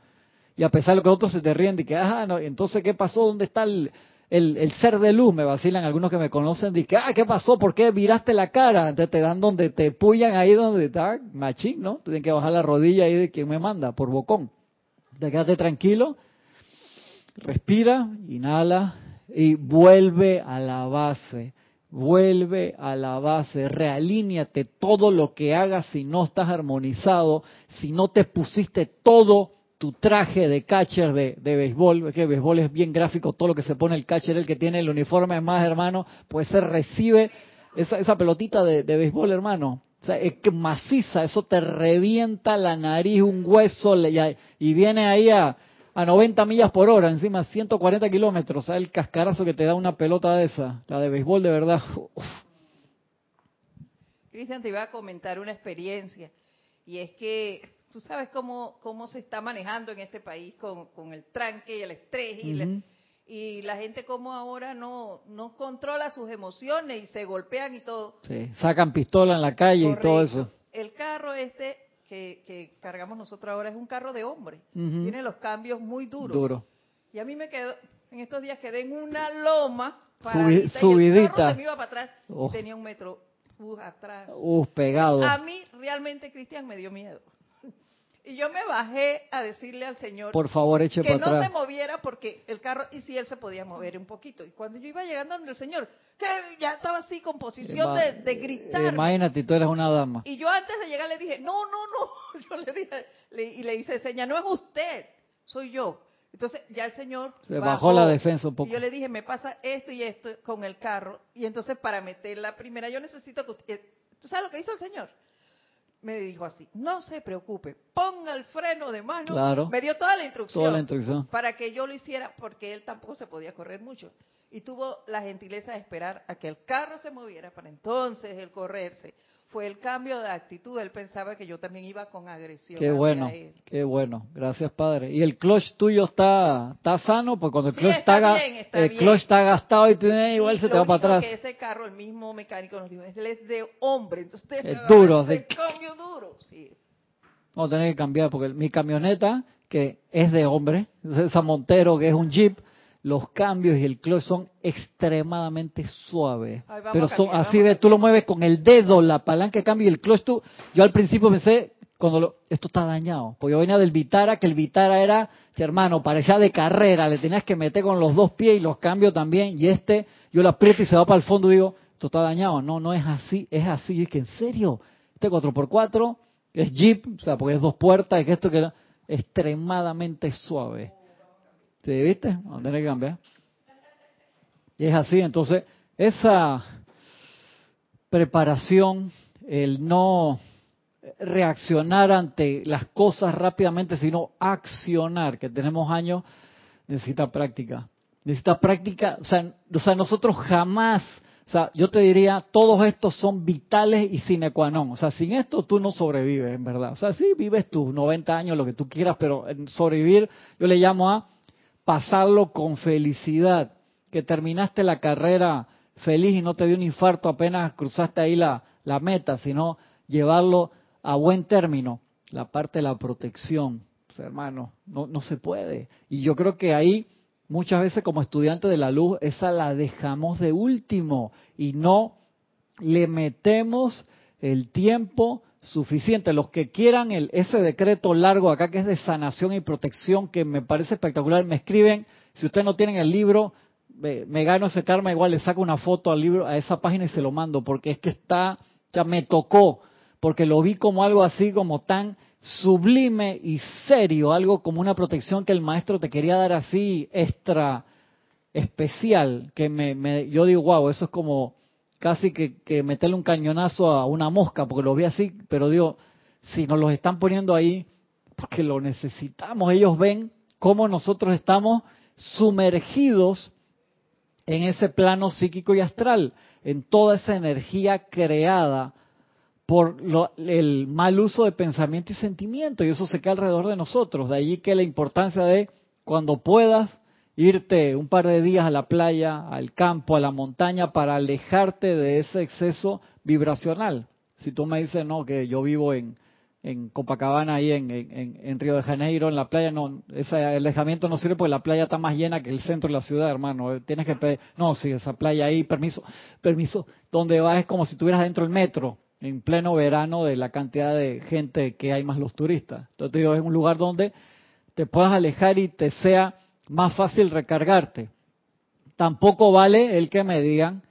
Y a pesar de que otros se te ríen de que, ah, no, entonces, ¿qué pasó? ¿Dónde está el, el, ser de luz? Me vacilan algunos que me conocen, de que, ah, ¿qué pasó? ¿Por qué viraste la cara? Entonces te dan donde te pullan ahí donde está, machín, ¿no? Tienes que bajar la rodilla ahí de quien me manda, por bocón. Te quédate tranquilo, respira, inhala y vuelve a la base. Vuelve a la base, realíñate todo lo que hagas si no estás armonizado, si no te pusiste todo tu traje de catcher de, de béisbol, que béisbol es bien gráfico, todo lo que se pone el catcher, el que tiene el uniforme más, hermano, pues se recibe esa, esa pelotita de, de béisbol, hermano. O sea, es que maciza, eso te revienta la nariz, un hueso, y, viene ahí a, a 90 millas por hora, encima 140 kilómetros, o sea, el cascarazo que te da una pelota de esa, la de béisbol de verdad. Cristian, te iba a comentar una experiencia, y es que tú sabes cómo, cómo se está manejando en este país con, con el tranque y el estrés y, la, y la gente como ahora no, no controla sus emociones y se golpean y todo. Sí, sacan pistola en la calle y todo eso. El carro este que, que, cargamos nosotros ahora es un carro de hombre. Tiene los cambios muy duros. Duro. Y a mí me quedó, en estos días quedé en una loma subidita. me iba para atrás oh. tenía un metro uh, atrás. Uh, pegado. A mí realmente, Cristian, me dio miedo. Y yo me bajé a decirle al Señor Por favor, eche que para no atrás. se moviera porque el carro, y si él se podía mover un poquito. Y cuando yo iba llegando donde el Señor, que ya estaba así con posición de, de gritar. Imagínate, tú eres una dama. Y yo antes de llegar le dije, no, no, no. Yo le dije, le- y le hice seña, no es usted, soy yo. Entonces ya el Señor Se bajó la defensa un poco. Y yo le dije, me pasa esto y esto con el carro. Y entonces para meter la primera, yo necesito que usted... ¿Tú sabes lo que hizo el Señor? Me dijo así, no se preocupe, ponga el freno de mano. Claro. Me dio toda la instrucción Toda la instrucción. para que yo lo hiciera, porque él tampoco se podía correr mucho. Y tuvo la gentileza de esperar a que el carro se moviera para entonces él correrse. Fue el cambio de actitud. Él pensaba que yo también iba con agresión. Qué bueno, qué bueno. Gracias, Padre. ¿Y el clutch tuyo está, está sano? Porque cuando el Sí, clutch está está, ga- bien, está el clutch está gastado y tiene, igual Y se te va para atrás. que ese carro, el mismo mecánico nos dijo, él es de hombre, entonces Es duro, así. cambio duro. Sí. Vamos a tener que cambiar porque mi camioneta, que es de hombre, esa Montero que es un Jeep, los cambios y el clutch son extremadamente suaves. Ay, Pero son cambiar, así de, tú lo mueves con el dedo, la palanca de cambio y el clutch tú. Yo al principio pensé, cuando lo, esto está dañado, porque yo venía del Vitara, que el Vitara era, hermano, parecía de carrera, le tenías que meter con los dos pies y los cambios también, y este, yo lo aprieto y se va para el fondo y digo, esto está dañado. No, no es así, es así. Y es que en serio, este 4x4 que es Jeep, o sea, porque es dos puertas, y que esto que extremadamente suave. ¿Sí, viste? Vamos a tener que cambiar. Y es así, entonces, esa preparación, el no reaccionar ante las cosas rápidamente, sino accionar, que tenemos años, necesita práctica. Necesita práctica, o sea, o sea, nosotros jamás, o sea, yo te diría, todos estos son vitales y sine qua non. O sea, sin esto tú no sobrevives, en verdad. O sea, sí vives tus 90 años, lo que tú quieras, pero sobrevivir, yo le llamo a pasarlo con felicidad. Que terminaste la carrera feliz y no te dio un infarto apenas cruzaste ahí la, meta, sino llevarlo a buen término. La parte de la protección, hermano, no, no se puede. Y yo creo que ahí muchas veces como estudiantes de la luz, esa la dejamos de último y no le metemos el tiempo suficiente. Los que quieran el, ese decreto largo acá que es de sanación y protección, que me parece espectacular, me escriben. Si ustedes no tienen el libro, me, me gano ese karma, igual le saco una foto al libro, a esa página y se lo mando, porque es que está, ya me tocó, porque lo vi como algo así, como tan sublime y serio, algo como una protección que el maestro te quería dar así extra especial, que me, me yo digo, wow, eso es como casi que, que meterle un cañonazo a una mosca, porque lo vi así, pero digo, si nos los están poniendo ahí, porque lo necesitamos, ellos ven cómo nosotros estamos sumergidos en ese plano psíquico y astral, en toda esa energía creada por lo- el mal uso de pensamiento y sentimiento, y eso se queda alrededor de nosotros. De allí que la importancia de cuando puedas irte un par de días a la playa, al campo, a la montaña, para alejarte de ese exceso vibracional. Si tú me dices, no, que yo vivo en, en Copacabana, ahí en, en, en Río de Janeiro, en la playa, no, ese alejamiento no sirve porque la playa está más llena que el centro de la ciudad, hermano. Tienes que pedir, no, sí, esa playa ahí, permiso, permiso, donde vas es como si estuvieras dentro del metro, en pleno verano de la cantidad de gente que hay más los turistas. Entonces te digo, es un lugar donde te puedas alejar y te sea más fácil recargarte. Tampoco vale el que me digan,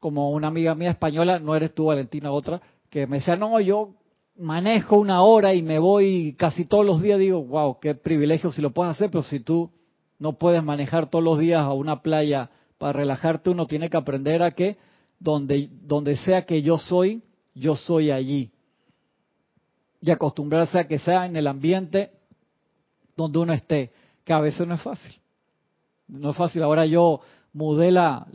como una amiga mía española, no eres tú Valentina, otra, que me decía, no, yo manejo una hora y me voy casi todos los días, digo, wow, qué privilegio si lo puedes hacer, pero si tú no puedes manejar todos los días a una playa para relajarte, uno tiene que aprender a que donde, donde sea que yo soy, yo soy allí. Y acostumbrarse a que sea en el ambiente donde uno esté, que a veces no es fácil. No es fácil. Ahora yo mudé la,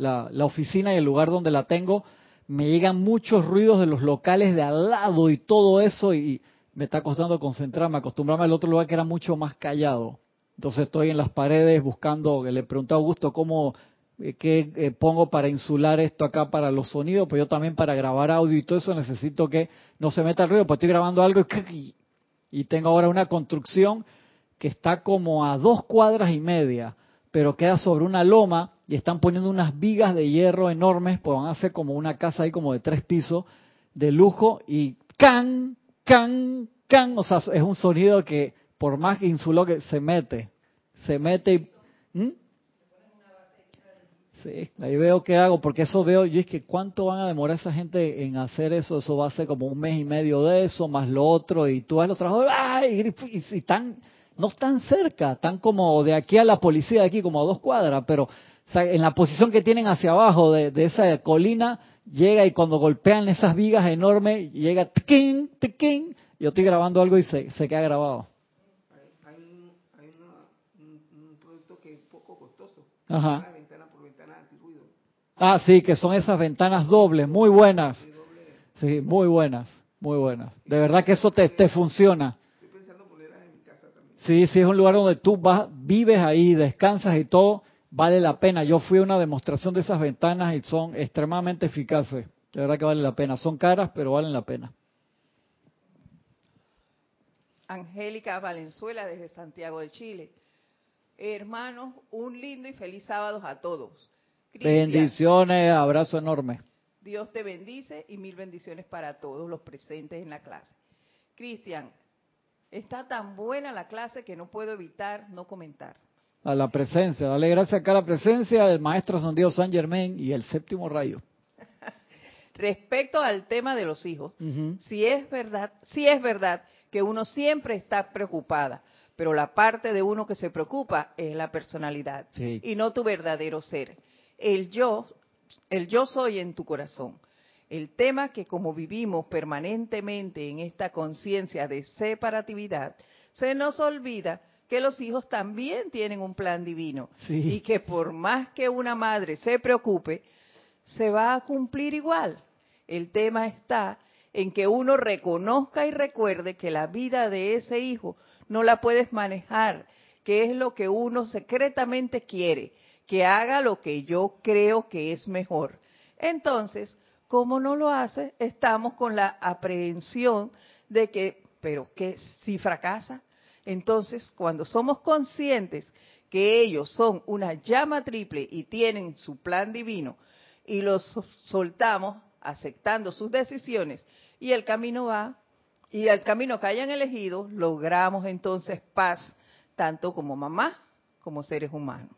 oficina y el lugar donde la tengo, me llegan muchos ruidos de los locales de al lado y todo eso y me está costando concentrarme, acostumbrarme al otro lugar que era mucho más callado. Entonces estoy en las paredes buscando, le pregunté a Augusto cómo, eh, qué eh, pongo para insular esto acá para los sonidos, pues yo también para grabar audio y todo eso necesito que no se meta el ruido, pues estoy grabando algo y tengo ahora una construcción que está como a dos cuadras y media, pero queda sobre una loma y están poniendo unas vigas de hierro enormes, pues van a hacer como una casa ahí como de tres pisos, de lujo y can, can, can, o sea, es un sonido que por más que insuló que se mete, se mete y... ¿Mm? Sí, ahí veo qué hago, porque eso veo, yo es que cuánto van a demorar esa gente en hacer eso, eso va a ser como un mes y medio de eso, más lo otro, y tú ves los trabajadores, ¡ay! Y, están, no están cerca, están como de aquí a la policía, de aquí como a dos cuadras, pero en la posición que tienen hacia abajo de, esa colina, llega y cuando golpean esas vigas enormes, llega, tiquín, tiquín, yo estoy grabando algo y se, se queda grabado. Hay, un, hay un, producto que es poco costoso. Ajá. Ah, sí, que son esas ventanas dobles, muy buenas. Sí, muy buenas, muy buenas. De verdad que eso te, te funciona. Sí, sí, es un lugar donde tú vas, vives ahí, descansas y todo, vale la pena. Yo fui a una demostración de esas ventanas y son extremadamente eficaces. De verdad que vale la pena. Son caras, pero valen la pena. Angélica Valenzuela desde Santiago de Chile. Hermanos, un lindo y feliz sábado a todos. Bendiciones, abrazo enorme. Dios te bendice y mil bendiciones para todos los presentes en la clase. Cristian, está tan buena la clase que no puedo evitar no comentar. A la presencia, dale gracias acá a la presencia del maestro San Dios San Germain y el séptimo rayo. Respecto al tema de los hijos, si es verdad, si es verdad que uno siempre está preocupada, pero la parte de uno que se preocupa es la personalidad y no tu verdadero ser el yo, el yo soy en tu corazón. El tema que como vivimos permanentemente en esta conciencia de separatividad, se nos olvida que los hijos también tienen un plan divino y que por más que una madre se preocupe, se va a cumplir igual. El tema está en que uno reconozca y recuerde que la vida de ese hijo no la puedes manejar, que es lo que uno secretamente quiere que haga lo que yo creo que es mejor. Entonces, como no lo hace, estamos con la aprehensión de que, pero que si fracasa, entonces cuando somos conscientes que ellos son una llama triple y tienen su plan divino y los soltamos aceptando sus decisiones y el camino va y el camino que hayan elegido, logramos entonces paz tanto como mamá como seres humanos.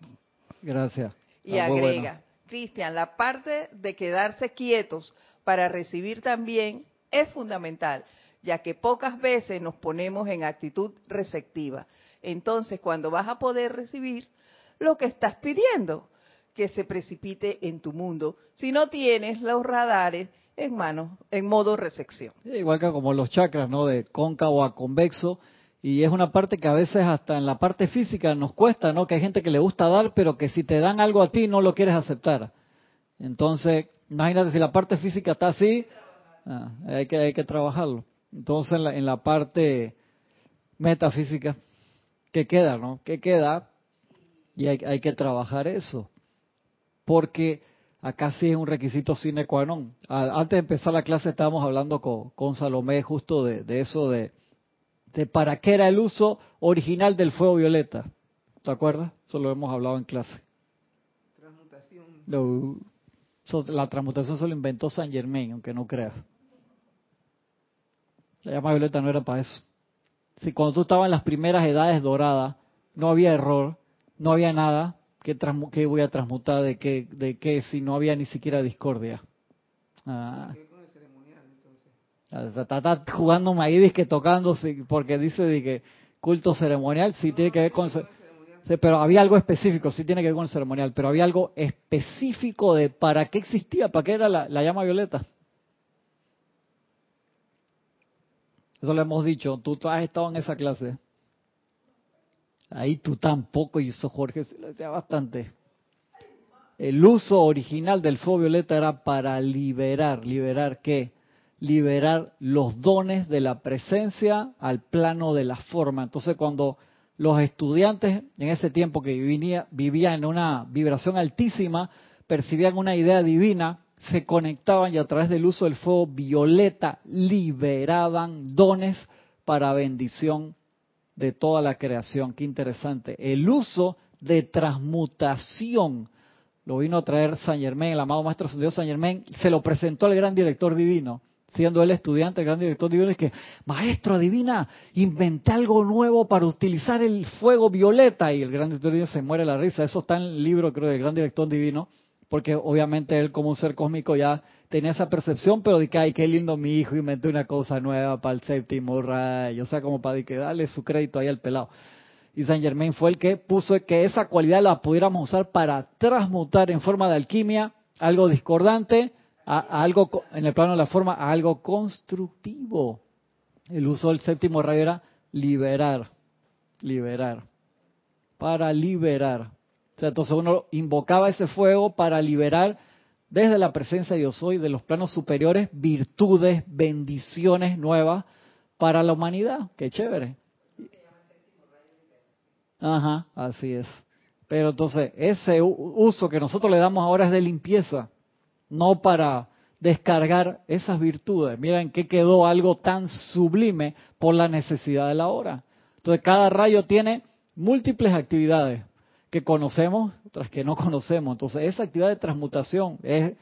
Gracias. Y agrega, Cristian, la parte de quedarse quietos para recibir también es fundamental, ya que pocas veces nos ponemos en actitud receptiva. Entonces, cuando vas a poder recibir lo que estás pidiendo, que se precipite en tu mundo, si no tienes los radares en mano, en modo recepción. Igual que como los chakras, ¿no? De cóncavo a convexo, y es una parte que a veces hasta en la parte física nos cuesta, ¿no? Que hay gente que le gusta dar, pero que si te dan algo a ti no lo quieres aceptar. Entonces, imagínate si la parte física está así, ah, hay, que, hay que trabajarlo. Entonces, en la, en la parte metafísica, ¿qué queda, no? ¿Qué queda? Y hay, hay que trabajar eso. Porque acá sí es un requisito sine qua non. Antes de empezar la clase estábamos hablando con, con Salomé justo de, de eso de de para qué era el uso original del fuego violeta. ¿Te acuerdas? Eso lo hemos hablado en clase. Transmutación. la transmutación se lo inventó San Germain, aunque no creas. La llama violeta no era para eso. Si cuando tú estabas en las primeras edades doradas, no había error, no había nada, ¿qué, voy a transmutar? ¿De qué, ¿De qué si no había ni siquiera discordia? Ah. Está, jugando Maidis que tocando, porque dice que culto ceremonial, sí tiene que ver con... pero había algo específico, sí tiene que ver con el ceremonial, pero había algo específico de para qué existía, para qué era la, llama violeta. Eso lo hemos dicho, tú, has estado en esa clase. Ahí tú tampoco, y eso Jorge se lo decía bastante. El uso original del fuego violeta era para liberar, liberar qué? Liberar los dones de la presencia al plano de la forma. Entonces cuando los estudiantes en ese tiempo que vivía, vivían en una vibración altísima, percibían una idea divina, se conectaban y a través del uso del fuego violeta liberaban dones para bendición de toda la creación. Qué interesante. El uso de transmutación lo vino a traer San Germán, el amado Maestro Dios San Germán, se lo presentó al gran director divino siendo él estudiante, el gran director divino, es que, maestro, adivina, inventé algo nuevo para utilizar el fuego violeta. Y el gran director divino se muere la risa. Eso está en el libro, creo, del gran director divino, porque obviamente él como un ser cósmico ya tenía esa percepción, pero de que, ay, qué lindo mi hijo, inventé una cosa nueva para el séptimo rayo. O sea, como para que darle su crédito ahí al pelado. Y Saint Germain fue el que puso que esa cualidad la pudiéramos usar para transmutar en forma de alquimia algo discordante a, algo en el plano de la forma a algo constructivo. El uso del séptimo rayo era liberar, liberar, para liberar. Entonces uno invocaba ese fuego para liberar desde la presencia de Dios soy de los planos superiores virtudes, bendiciones nuevas para la humanidad. Qué chévere. Ajá, así es. Pero entonces, ese uso que nosotros le damos ahora es de limpieza, no para descargar esas virtudes. Miren que quedó algo tan sublime por la necesidad de la hora. Entonces, cada rayo tiene múltiples actividades que conocemos, otras que no conocemos. Entonces, esa actividad de transmutación es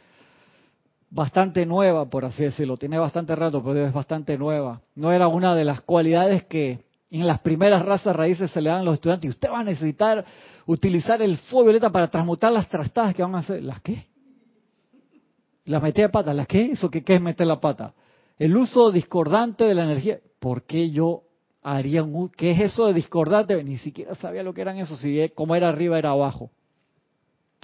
bastante nueva, por así decirlo. Tiene bastante rato, pero es bastante nueva. No era una de las cualidades que en las primeras razas raíces se le dan a los estudiantes usted va a necesitar utilizar el fuego violeta para transmutar las trastadas que van a hacer. ¿Las qué? Las metida de pata. ¿Las qué? ¿Eso qué, qué es meter la pata? El uso discordante de la energía. ¿Por qué yo haría un... ¿Qué es eso de discordante? Ni siquiera sabía lo que eran eso, si como era arriba era abajo.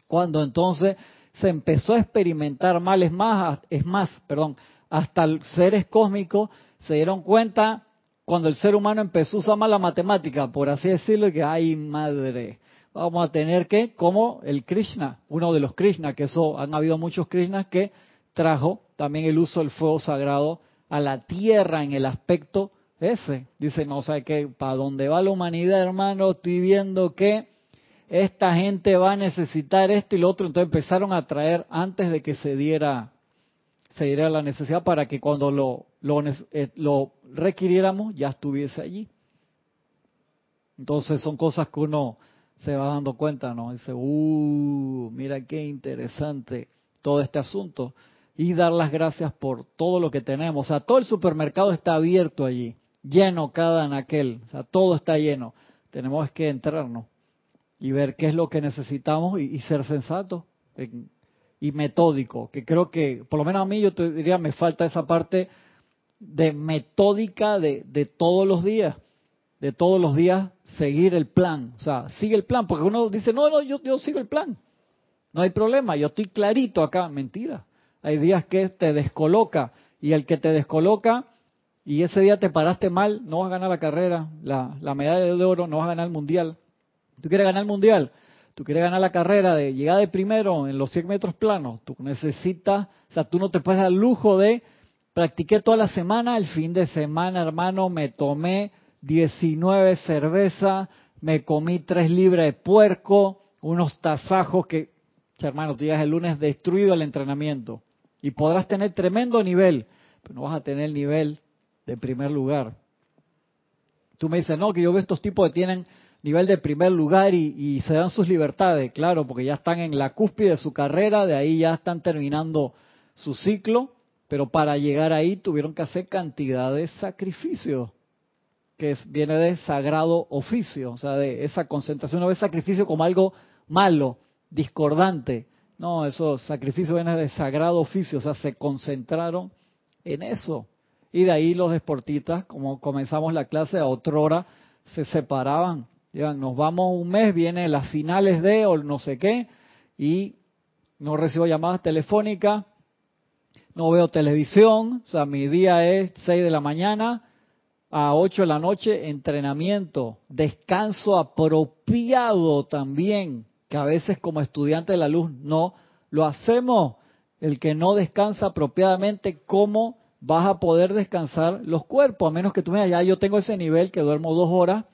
Cuando entonces se empezó a experimentar mal, es más, es más, perdón, hasta seres cósmicos se dieron cuenta cuando el ser humano empezó a usar más la matemática, por así decirlo, que ay madre, vamos a tener que, como el Krishna, uno de los Krishna, que eso han habido muchos Krishnas que trajo también el uso del fuego sagrado a la tierra en el aspecto ese. Dice, no, sé qué, para dónde va la humanidad, hermano, estoy viendo que esta gente va a necesitar esto y lo otro, entonces empezaron a traer antes de que se diera se diera la necesidad para que cuando lo, lo, eh, lo requiriéramos ya estuviese allí. Entonces son cosas que uno se va dando cuenta, ¿no? Dice, uh, mira qué interesante todo este asunto. Y dar las gracias por todo lo que tenemos. O sea, todo el supermercado está abierto allí, lleno cada anaquel. O sea, todo está lleno. Tenemos que entrarnos y ver qué es lo que necesitamos y, ser sensatos y metódico, que creo que, por lo menos a mí yo te diría, me falta esa parte de metódica de todos los días, de todos los días seguir el plan, o sea, sigue el plan, porque uno dice, no, no, yo, yo sigo el plan, no hay problema, yo estoy clarito acá, mentira, hay días que te descoloca y el que te descoloca y ese día te paraste mal, no vas a ganar la carrera, la, la medalla de oro, no vas a ganar el mundial. ¿Tú quieres ganar el mundial? tú quieres ganar la carrera de llegar de primero en los 100 metros planos, tú necesitas, o sea, tú no te puedes dar lujo de practiqué toda la semana, el fin de semana, hermano, me tomé 19 cervezas, me comí tres libras de puerco, unos tasajos que, hermano, tú llegas el lunes destruido el entrenamiento. Y podrás tener tremendo nivel, pero no vas a tener el nivel de primer lugar. Tú me dices, no, que yo veo estos tipos que tienen nivel de primer lugar y, se dan sus libertades, claro, porque ya están en la cúspide de su carrera, de ahí ya están terminando su ciclo, pero para llegar ahí tuvieron que hacer cantidad de sacrificios, que viene de sagrado oficio, o sea, de esa concentración, no ve sacrificio como algo malo, discordante, no, esos sacrificios vienen de sagrado oficio, o sea, se concentraron en eso. Y de ahí los deportistas, como comenzamos la clase a otra hora, se separaban nos vamos un mes, viene las finales de o no sé qué, y no recibo llamadas telefónicas, no veo televisión, o sea, mi día es 6 de la mañana a 8 de la noche, entrenamiento, descanso apropiado también, que a veces como estudiante de la luz no lo hacemos. El que no descansa apropiadamente, ¿cómo vas a poder descansar los cuerpos? A menos que tú me digas, ya yo tengo ese nivel que duermo dos horas,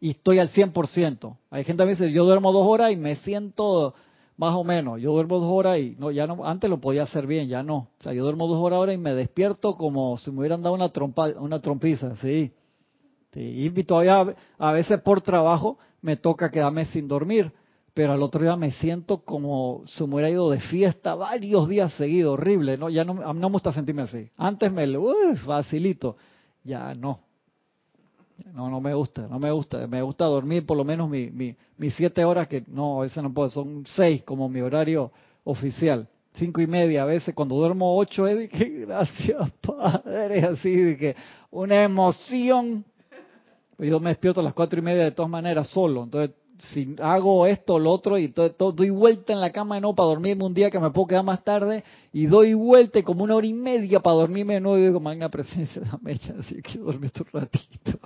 y estoy al 100%. Hay gente que me dice, yo duermo dos horas y me siento más o menos. Yo duermo dos horas y no, ya no, antes lo podía hacer bien, ya no. O sea, yo duermo dos horas ahora y me despierto como si me hubieran dado una trompa, una trompiza, sí. Y todavía a veces por trabajo me toca quedarme sin dormir. pero al otro día me siento como si me hubiera ido de fiesta varios días seguidos, horrible, ¿no? Ya no, no me gusta sentirme así. Antes me, lo facilito, ya no. No, no me gusta, no me gusta. Me gusta dormir por lo menos mi, mi, mis siete horas, que no, a veces no puedo, son seis como mi horario oficial. Cinco y media a veces, cuando duermo ocho, es de que gracias, Padre, así de que una emoción. Yo me despierto a las cuatro y media de todas maneras solo, entonces si hago esto lo otro y todo, doy vuelta en la cama de nuevo para dormirme un día que me puedo quedar más tarde y doy vuelta como una hora y media para dormirme de nuevo y digo, magna presencia, dame así que dormí un ratito.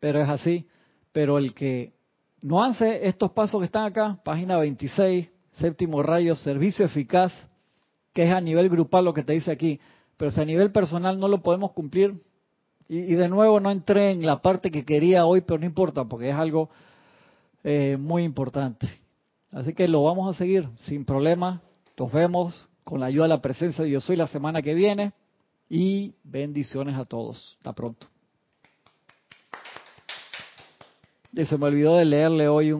Pero es así. Pero el que no hace estos pasos que están acá, página 26, séptimo rayo, servicio eficaz, que es a nivel grupal lo que te dice aquí, pero si a nivel personal no lo podemos cumplir, y, de nuevo no entré en la parte que quería hoy, pero no importa, porque es algo eh, muy importante. Así que lo vamos a seguir sin problema. Nos vemos con la ayuda de la presencia de Yo Soy la semana que viene. Y bendiciones a todos. Hasta pronto. Y se me olvidó de leerle hoy un